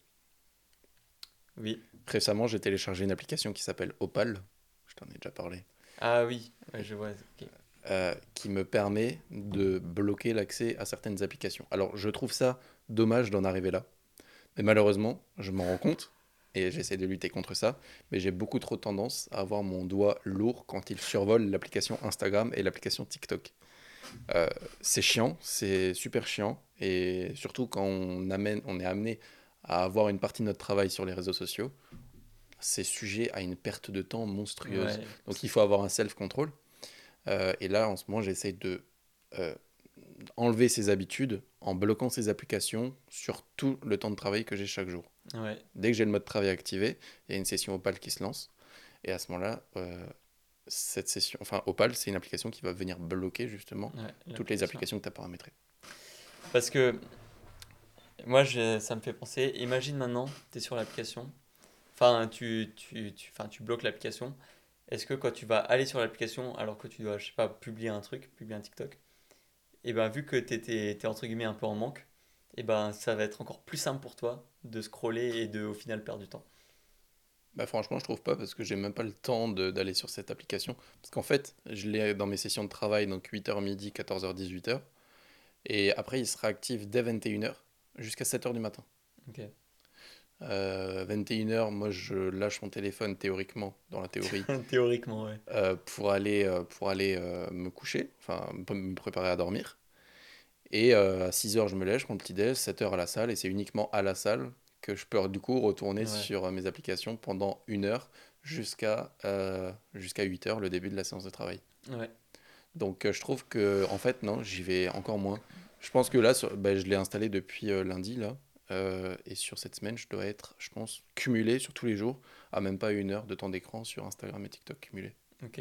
Speaker 1: Oui.
Speaker 2: Récemment, j'ai téléchargé une application qui s'appelle Opal, je t'en ai déjà parlé,
Speaker 1: Ah oui, ouais, je vois.
Speaker 2: euh, qui me permet de bloquer l'accès à certaines applications. Alors, je trouve ça dommage d'en arriver là. Mais malheureusement, je m'en rends compte et j'essaie de lutter contre ça. Mais j'ai beaucoup trop tendance à avoir mon doigt lourd quand il survole l'application Instagram et l'application TikTok. Euh, c'est chiant, c'est super chiant. Et surtout quand on, amène, on est amené à avoir une partie de notre travail sur les réseaux sociaux, c'est sujet à une perte de temps monstrueuse.
Speaker 1: Ouais.
Speaker 2: Donc il faut avoir un self-control. Euh, et là, en ce moment, j'essaie de euh, enlever ces habitudes en bloquant ces applications sur tout le temps de travail que j'ai chaque jour.
Speaker 1: Ouais.
Speaker 2: Dès que j'ai le mode travail activé, il y a une session Opal qui se lance. Et à ce moment-là, euh, cette session, enfin Opal, c'est une application qui va venir bloquer justement
Speaker 1: ouais,
Speaker 2: toutes les applications que tu as paramétrées.
Speaker 1: Parce que moi, je- ça me fait penser. Imagine maintenant, tu es sur l'application. Enfin, tu, tu, tu, enfin, tu bloques l'application. Est-ce que quand tu vas aller sur l'application, alors que tu dois, je sais pas, publier un truc, publier un TikTok, et ben vu que tu es, entre guillemets un peu en manque, et ben ça va être encore plus simple pour toi de scroller et de au final perdre du temps.
Speaker 2: Bah franchement, je trouve pas parce que j'ai même pas le temps d'aller sur cette application. Parce qu'en fait, je l'ai dans mes sessions de travail, donc 8h midi, 14h, 18h. Et après, il sera actif dès 21h jusqu'à 7h du matin.
Speaker 1: Ok.
Speaker 2: Euh, 21h, moi je lâche mon téléphone théoriquement, dans la théorie,
Speaker 1: Théoriquement, ouais.
Speaker 2: euh, pour aller, euh, pour aller euh, me coucher, enfin me préparer à dormir. Et euh, à 6h, je me lève, je prends le petit déj, 7h à la salle, et c'est uniquement à la salle que je peux du coup retourner
Speaker 1: Ouais.
Speaker 2: sur euh, mes applications pendant une heure jusqu'à euh, jusqu'à 8h, le début de la séance de travail.
Speaker 1: Ouais.
Speaker 2: Donc je trouve que en fait non, j'y vais encore moins. Je pense que là, sur- bah, je l'ai installé depuis euh, lundi là, euh, et sur cette semaine, je dois être, je pense, cumulé sur tous les jours à même pas une heure de temps d'écran sur Instagram et TikTok cumulé.
Speaker 1: Ok.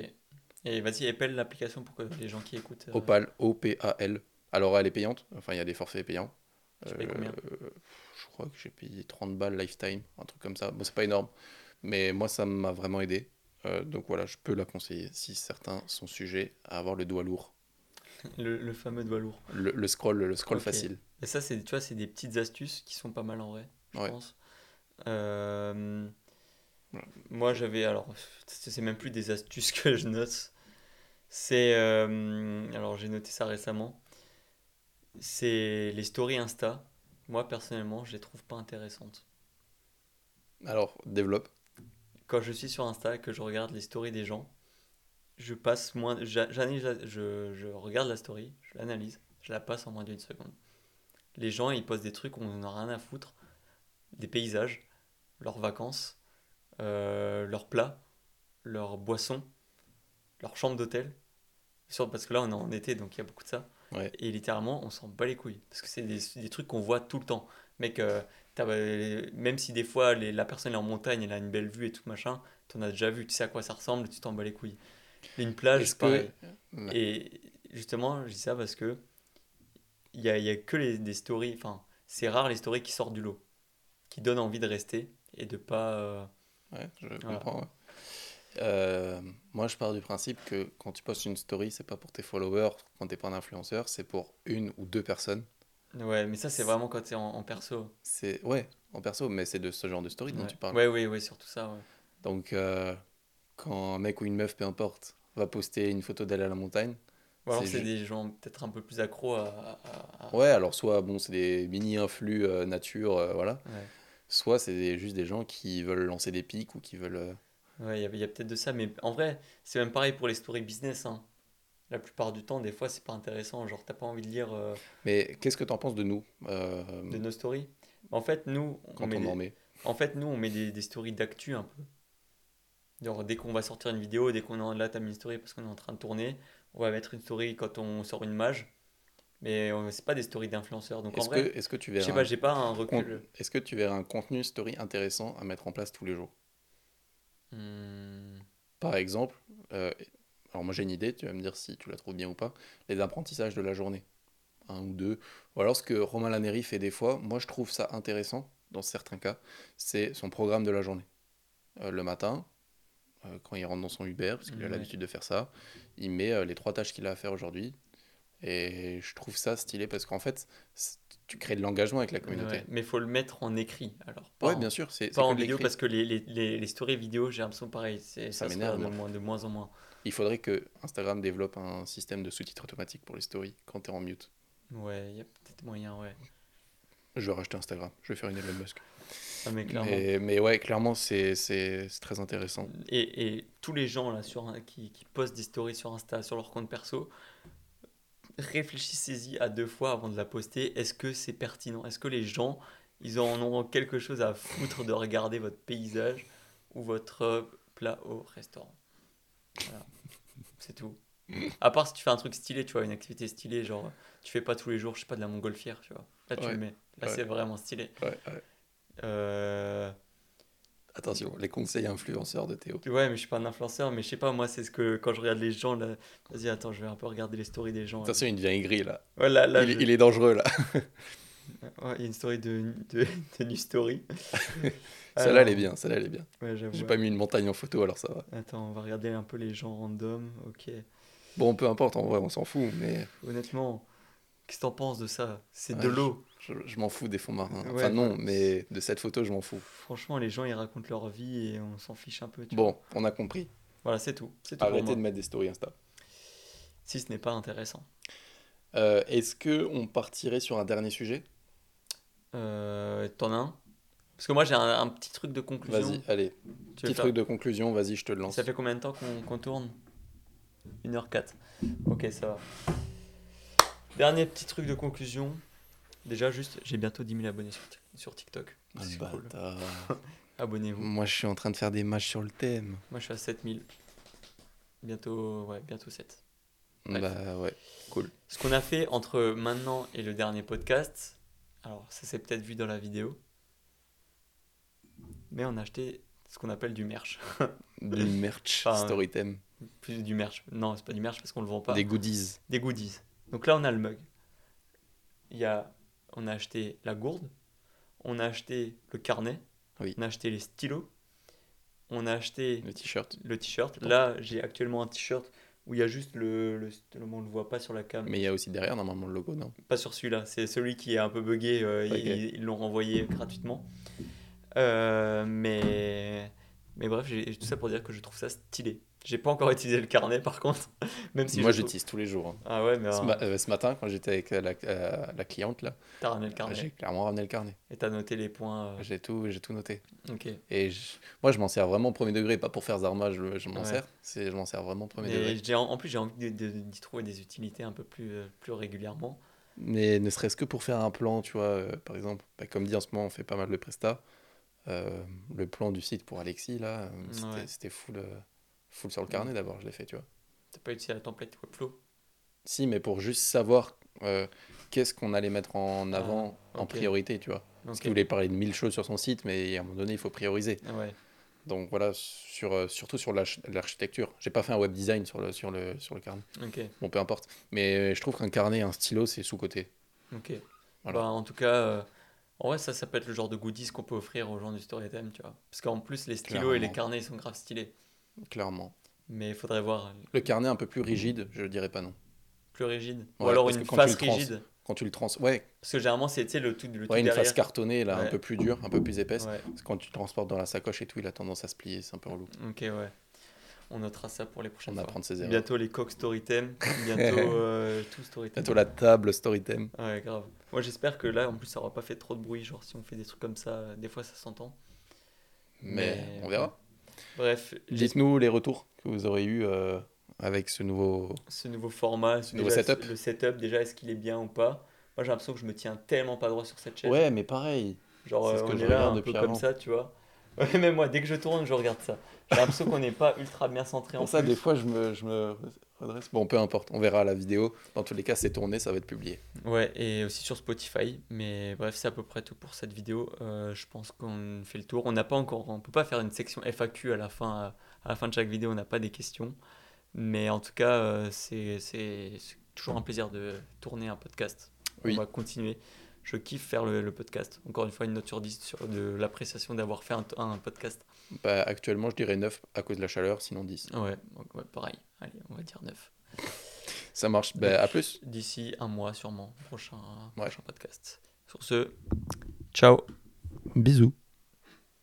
Speaker 1: Et vas-y, épelle l'application pour que les gens qui écoutent. euh,
Speaker 2: Opal, O-P-A-L. Alors elle est payante, enfin il y a des forfaits payants.
Speaker 1: Tu payes combien
Speaker 2: Euh, je crois que j'ai payé 30 balles lifetime, un truc comme ça. Bon, c'est pas énorme, mais moi ça m'a vraiment aidé. Euh, donc voilà, je peux la conseiller si certains sont sujets à avoir le doigt lourd.
Speaker 1: le, le fameux doigt lourd.
Speaker 2: Le, le scroll, le scroll facile.
Speaker 1: Et ça, c'est, tu vois, c'est des petites astuces qui sont pas mal en vrai, je
Speaker 2: Ouais.
Speaker 1: pense. Euh. Moi, j'avais, alors, c'est c'est même plus des astuces que je note. C'est, euh, alors, j'ai noté ça récemment. C'est les stories Insta. Moi, personnellement, je les trouve pas intéressantes.
Speaker 2: Alors, développe.
Speaker 1: Quand je suis sur Insta et que je regarde les stories des gens, je passe moins, j'a- j'analyse, je, je regarde la story, je l'analyse, je la passe en moins d'une seconde. Les gens, ils postent des trucs, on n'en a rien à foutre. Des paysages, leurs vacances, euh, leurs plats, leurs boissons, leur chambre d'hôtel. Parce que là, on est en été, donc il y a beaucoup de ça.
Speaker 2: Ouais.
Speaker 1: Et littéralement, on s'en bat les couilles. Parce que c'est des, des trucs qu'on voit tout le temps. Mec, euh, même si des fois les- la personne est en montagne, elle a une belle vue et tout machin, t'en as déjà vu, tu sais à quoi ça ressemble, tu t'en bats les couilles. Une plage, pareil.
Speaker 2: que.
Speaker 1: Et justement, je dis ça parce que il y a, y a que les, des stories, enfin, c'est rare les stories qui sortent du lot, qui donnent envie de rester et de pas. euh,
Speaker 2: Ouais, je
Speaker 1: Voilà.
Speaker 2: comprends. ouais. Euh, moi, je pars du principe que quand tu postes une story, c'est pas pour tes followers, quand t'es pas un influenceur, c'est pour une ou deux personnes.
Speaker 1: Ouais, mais ça, c'est vraiment quand t'es en, en perso.
Speaker 2: C'est ouais, en perso, mais c'est de ce genre de story dont tu parles.
Speaker 1: Ouais, ouais, ouais, surtout ça. ouais.
Speaker 2: Donc, euh, quand un mec ou une meuf, peu importe, va poster une photo d'elle à la montagne,
Speaker 1: Ou alors,
Speaker 2: C'est
Speaker 1: des gens peut-être un peu plus accros à. à- à-
Speaker 2: ouais, alors soit bon, c'est des mini influx euh, nature, voilà,
Speaker 1: Ouais.
Speaker 2: soit c'est juste des gens qui veulent lancer des pics ou qui veulent.
Speaker 1: Ouais, il y a, peut-être de ça, mais en vrai, c'est même pareil pour les stories business. hein. La plupart du temps, des fois, c'est pas intéressant. Genre, t'as pas envie de lire euh,
Speaker 2: Mais qu'est-ce que t'en penses de nous euh,
Speaker 1: de nos stories? En fait, nous, on
Speaker 2: quand
Speaker 1: met
Speaker 2: on
Speaker 1: des-
Speaker 2: en met?
Speaker 1: en fait, nous, on met des, des stories d'actu un peu. Genre, dès qu'on va sortir une vidéo, dès qu'on est en- là, t'as mis une story parce qu'on est en train de tourner, on va mettre une story quand on sort une mage. Mais euh, c'est pas des stories d'influenceurs. Donc en
Speaker 2: Est-ce que, est-ce que tu
Speaker 1: je sais
Speaker 2: verras
Speaker 1: pas,
Speaker 2: un
Speaker 1: j'ai pas un
Speaker 2: con-
Speaker 1: recul.
Speaker 2: est-ce que tu verras un contenu story intéressant à mettre en place tous les jours?
Speaker 1: Hmm,
Speaker 2: Par exemple, euh, alors moi j'ai une idée, tu vas me dire si tu la trouves bien ou pas, les apprentissages de la journée, un ou deux, ou alors ce que Romain Laneri fait des fois, moi je trouve ça intéressant dans certains cas, c'est son programme de la journée. Euh, le matin, euh, quand il rentre dans son Uber, parce qu'il a
Speaker 1: Ouais.
Speaker 2: l'habitude de faire ça, il met les trois tâches qu'il a à faire aujourd'hui, et je trouve ça stylé parce qu'en fait, tu crées de l'engagement avec la communauté.
Speaker 1: ouais. Mais faut le mettre en écrit alors. Pas
Speaker 2: Ouais,
Speaker 1: en,
Speaker 2: bien sûr, c'est
Speaker 1: pas en vidéo parce que les, les, les, les stories vidéo, j'ai l'impression pareil. C'est,
Speaker 2: Ça
Speaker 1: ça,
Speaker 2: m'énerve,
Speaker 1: de
Speaker 2: moi.
Speaker 1: moins, de moins en moins.
Speaker 2: Il faudrait que Instagram développe un système de sous-titres automatique pour les stories quand tu es en mute.
Speaker 1: Ouais, il y a peut-être moyen, ouais.
Speaker 2: Je vais racheter Instagram, je vais faire une Elon Musk.
Speaker 1: Ah, mais clairement.
Speaker 2: Mais, mais ouais, clairement, c'est c'est- très intéressant.
Speaker 1: Et, et tous les gens là sur qui, qui postent des stories sur Insta, sur leur compte perso, réfléchissez-y à deux fois avant de la poster. Est-ce que c'est pertinent? Est-ce que les gens, ils en ont quelque chose à foutre de regarder votre paysage ou votre euh, plat au restaurant? Voilà. C'est tout. À part si tu fais un truc stylé, tu vois, une activité stylée, genre tu fais pas tous les jours, je sais pas, de la montgolfière, tu vois. Là, tu
Speaker 2: Ouais.
Speaker 1: le mets. Là,
Speaker 2: Ouais.
Speaker 1: c'est vraiment stylé.
Speaker 2: Ouais, ouais.
Speaker 1: Euh,
Speaker 2: Attention, les conseils influenceurs de Théo.
Speaker 1: Ouais, mais je suis pas un influenceur, mais je sais pas, moi, c'est ce que quand je regarde les gens, là, vas-y, attends, je vais un peu regarder les stories des gens. là.
Speaker 2: Attention, il devient aigri là.
Speaker 1: Ouais, là, là,
Speaker 2: il,
Speaker 1: je-
Speaker 2: il est dangereux là.
Speaker 1: ouais, il y a une story de, de, de New Story.
Speaker 2: Celle-là, elle est bien, celle-là, elle est bien.
Speaker 1: Ouais, j'avoue.
Speaker 2: J'ai
Speaker 1: ouais.
Speaker 2: pas mis une montagne en photo, alors ça va.
Speaker 1: Attends, on va regarder un peu les gens random, ok.
Speaker 2: Bon, peu importe, en vrai, on s'en fout, mais
Speaker 1: Honnêtement, qu'est-ce que t'en penses de ça? C'est
Speaker 2: Ouais,
Speaker 1: de l'eau.
Speaker 2: je, je m'en fous des fonds marins.
Speaker 1: Ouais,
Speaker 2: Enfin, non, mais de cette photo, je m'en fous.
Speaker 1: Franchement, les gens, ils racontent leur vie et on s'en fiche un peu. tu vois.
Speaker 2: Bon, on a compris.
Speaker 1: Voilà, c'est tout. Pour
Speaker 2: Arrêtez
Speaker 1: moi.
Speaker 2: de mettre des stories Insta.
Speaker 1: Si ce n'est pas intéressant.
Speaker 2: Euh, Est-ce que on partirait sur un dernier sujet?
Speaker 1: Euh, T'en as un? Parce que moi, j'ai un, un petit truc de conclusion.
Speaker 2: Vas-y, allez.
Speaker 1: Tu
Speaker 2: Petit
Speaker 1: faire-
Speaker 2: truc de conclusion, vas-y, je te le lance.
Speaker 1: Ça fait combien de temps qu'on qu'on tourne? 1h04. Ok, ça va. Dernier petit truc de conclusion. Déjà, juste, j'ai bientôt 10 000 abonnés sur, sur TikTok.
Speaker 2: Ah,
Speaker 1: C'est cool. Abonnez-vous.
Speaker 2: Moi, je suis en train de faire des matchs sur le thème.
Speaker 1: Moi, je suis à 7000. Bientôt, ouais, bientôt 7. Bref.
Speaker 2: Bah ouais, cool.
Speaker 1: Ce qu'on a fait entre maintenant et le dernier podcast, alors ça s'est peut-être vu dans la vidéo, mais on a acheté ce qu'on appelle du merch.
Speaker 2: Du merch,
Speaker 1: Enfin,
Speaker 2: story theme,
Speaker 1: Plus du merch. Non, c'est pas du merch parce qu'on le vend pas.
Speaker 2: des goodies.
Speaker 1: des goodies. Donc là, on a le mug. Il y a, on a acheté la gourde, on a acheté le carnet,
Speaker 2: Oui.
Speaker 1: on a acheté les stylos, on a acheté
Speaker 2: Le t-shirt.
Speaker 1: le t-shirt. Là, j'ai actuellement un t-shirt où il y a juste le, le, on le voit pas sur la cam,
Speaker 2: Mais il y a aussi derrière, normalement, le logo, non?
Speaker 1: Pas sur celui-là. C'est celui qui est un peu buggé. euh,
Speaker 2: Ok.
Speaker 1: ils ils l'ont renvoyé gratuitement. Euh, mais mais bref, j'ai tout ça pour dire que je trouve ça stylé. J'ai pas encore utilisé le carnet par contre, même si
Speaker 2: Moi,
Speaker 1: trouve-
Speaker 2: j'utilise tous les jours. hein.
Speaker 1: Ah ouais, mais
Speaker 2: Ce,
Speaker 1: euh,
Speaker 2: ma- euh, ce matin, quand j'étais avec euh, la, euh, la cliente, là,
Speaker 1: t'as ramené le carnet
Speaker 2: j'ai clairement ramené le carnet.
Speaker 1: et t'as noté les points. euh,
Speaker 2: J'ai tout, tout noté.
Speaker 1: Ok.
Speaker 2: Et je- moi, je m'en sers vraiment au premier degré, pas pour faire Zarma, je, je m'en
Speaker 1: Ouais.
Speaker 2: sers. Je m'en sers vraiment au premier degré.
Speaker 1: en en plus, j'ai envie d'y trouver des utilités un peu plus, plus régulièrement.
Speaker 2: Mais ne serait-ce que pour faire un plan, tu vois, par exemple, bah, comme dit en ce moment, on fait pas mal de prestats. Le plan du site pour Alexis, là, c'était,
Speaker 1: Ouais.
Speaker 2: full, euh, full sur le carnet d'abord, je l'ai fait, tu vois.
Speaker 1: T'as pas utilisé la template Webflow?
Speaker 2: Si, mais pour juste savoir euh, qu'est-ce qu'on allait mettre en
Speaker 1: Ah,
Speaker 2: avant en priorité, tu vois. Parce
Speaker 1: Ok.
Speaker 2: qu'il voulait parler de mille choses sur son site, mais à un moment donné, il faut prioriser.
Speaker 1: Ah Ouais.
Speaker 2: Donc voilà, sur, euh, surtout sur l'arch- l'architecture. J'ai pas fait un web design sur le, sur le, sur le carnet. Bon, peu importe. Mais je trouve qu'un carnet, un stylo, c'est sous-côté.
Speaker 1: Ok.
Speaker 2: Voilà.
Speaker 1: Bah, en tout cas, euh, en vrai, ça, ça peut être le genre de goodies qu'on peut offrir aux gens du Storytime, tu vois. Parce qu'en plus, les stylos et les carnets, ils sont grave stylés.
Speaker 2: Clairement.
Speaker 1: Mais il faudrait voir
Speaker 2: Le carnet un peu plus rigide, je dirais pas non.
Speaker 1: plus rigide. Ou
Speaker 2: Ouais,
Speaker 1: alors une face rigide.
Speaker 2: Quand tu le trans... Ouais,
Speaker 1: Parce que généralement, c'est le tout, le tout
Speaker 2: ouais une
Speaker 1: derrière.
Speaker 2: face cartonnée, là, un peu plus dure, un peu plus épaisse.
Speaker 1: Ouais.
Speaker 2: Parce que quand tu le transportes dans la sacoche et tout, il a tendance à se plier, c'est un peu relou.
Speaker 1: Ok, ouais. On notera ça pour les prochaines
Speaker 2: On
Speaker 1: fois.
Speaker 2: ses erreurs.
Speaker 1: Bientôt les coques Storytime. Bientôt euh, tout Storytime.
Speaker 2: Bientôt la table story theme.
Speaker 1: Ouais, grave. Moi, j'espère que là, en plus, ça aura pas fait trop de bruit. Genre, si on fait des trucs comme ça, euh, des fois, ça s'entend.
Speaker 2: Mais,
Speaker 1: Mais-
Speaker 2: on verra.
Speaker 1: Bref,
Speaker 2: Dites-nous les retours que vous aurez eu euh, avec ce nouveau.
Speaker 1: ce nouveau format, ce
Speaker 2: Nouveau
Speaker 1: déjà,
Speaker 2: setup.
Speaker 1: Le setup, déjà, est-ce qu'il est bien ou pas? Moi, j'ai l'impression que je me tiens tellement pas droit sur cette chaise.
Speaker 2: Ouais, mais pareil.
Speaker 1: Genre, euh,
Speaker 2: ce que
Speaker 1: on
Speaker 2: je
Speaker 1: est là un peu comme
Speaker 2: avant.
Speaker 1: ça, tu vois. Ouais, même moi, dès que je tourne, je regarde ça. J'ai l'impression qu'on n'est pas ultra bien centré en
Speaker 2: Pour ça,
Speaker 1: plus.
Speaker 2: des fois, je me, je me Bon, peu importe, on verra la vidéo. Dans tous les cas, c'est tourné, ça va être publié.
Speaker 1: Ouais, et aussi sur Spotify. Mais bref, c'est à peu près tout pour cette vidéo. Euh, je pense qu'on fait le tour. On n'a pas encore, on peut pas faire une section FAQ à la fin, à la fin de chaque vidéo. On n'a pas des questions. Mais en tout cas, euh, c'est toujours un plaisir de tourner un podcast.
Speaker 2: Oui.
Speaker 1: On va continuer. Je kiffe faire le, le podcast. Encore une fois, une note sur 10 sur de l'appréciation d'avoir fait un, un podcast.
Speaker 2: Bah, actuellement, je dirais 9 à cause de la chaleur, sinon 10.
Speaker 1: Ouais, donc, ouais, pareil. Allez, on va dire 9.
Speaker 2: Ça marche. Bah, à plus.
Speaker 1: D'ici un mois, sûrement. Prochain,
Speaker 2: Ouais.
Speaker 1: prochain podcast. Sur ce, ciao.
Speaker 2: Bisous.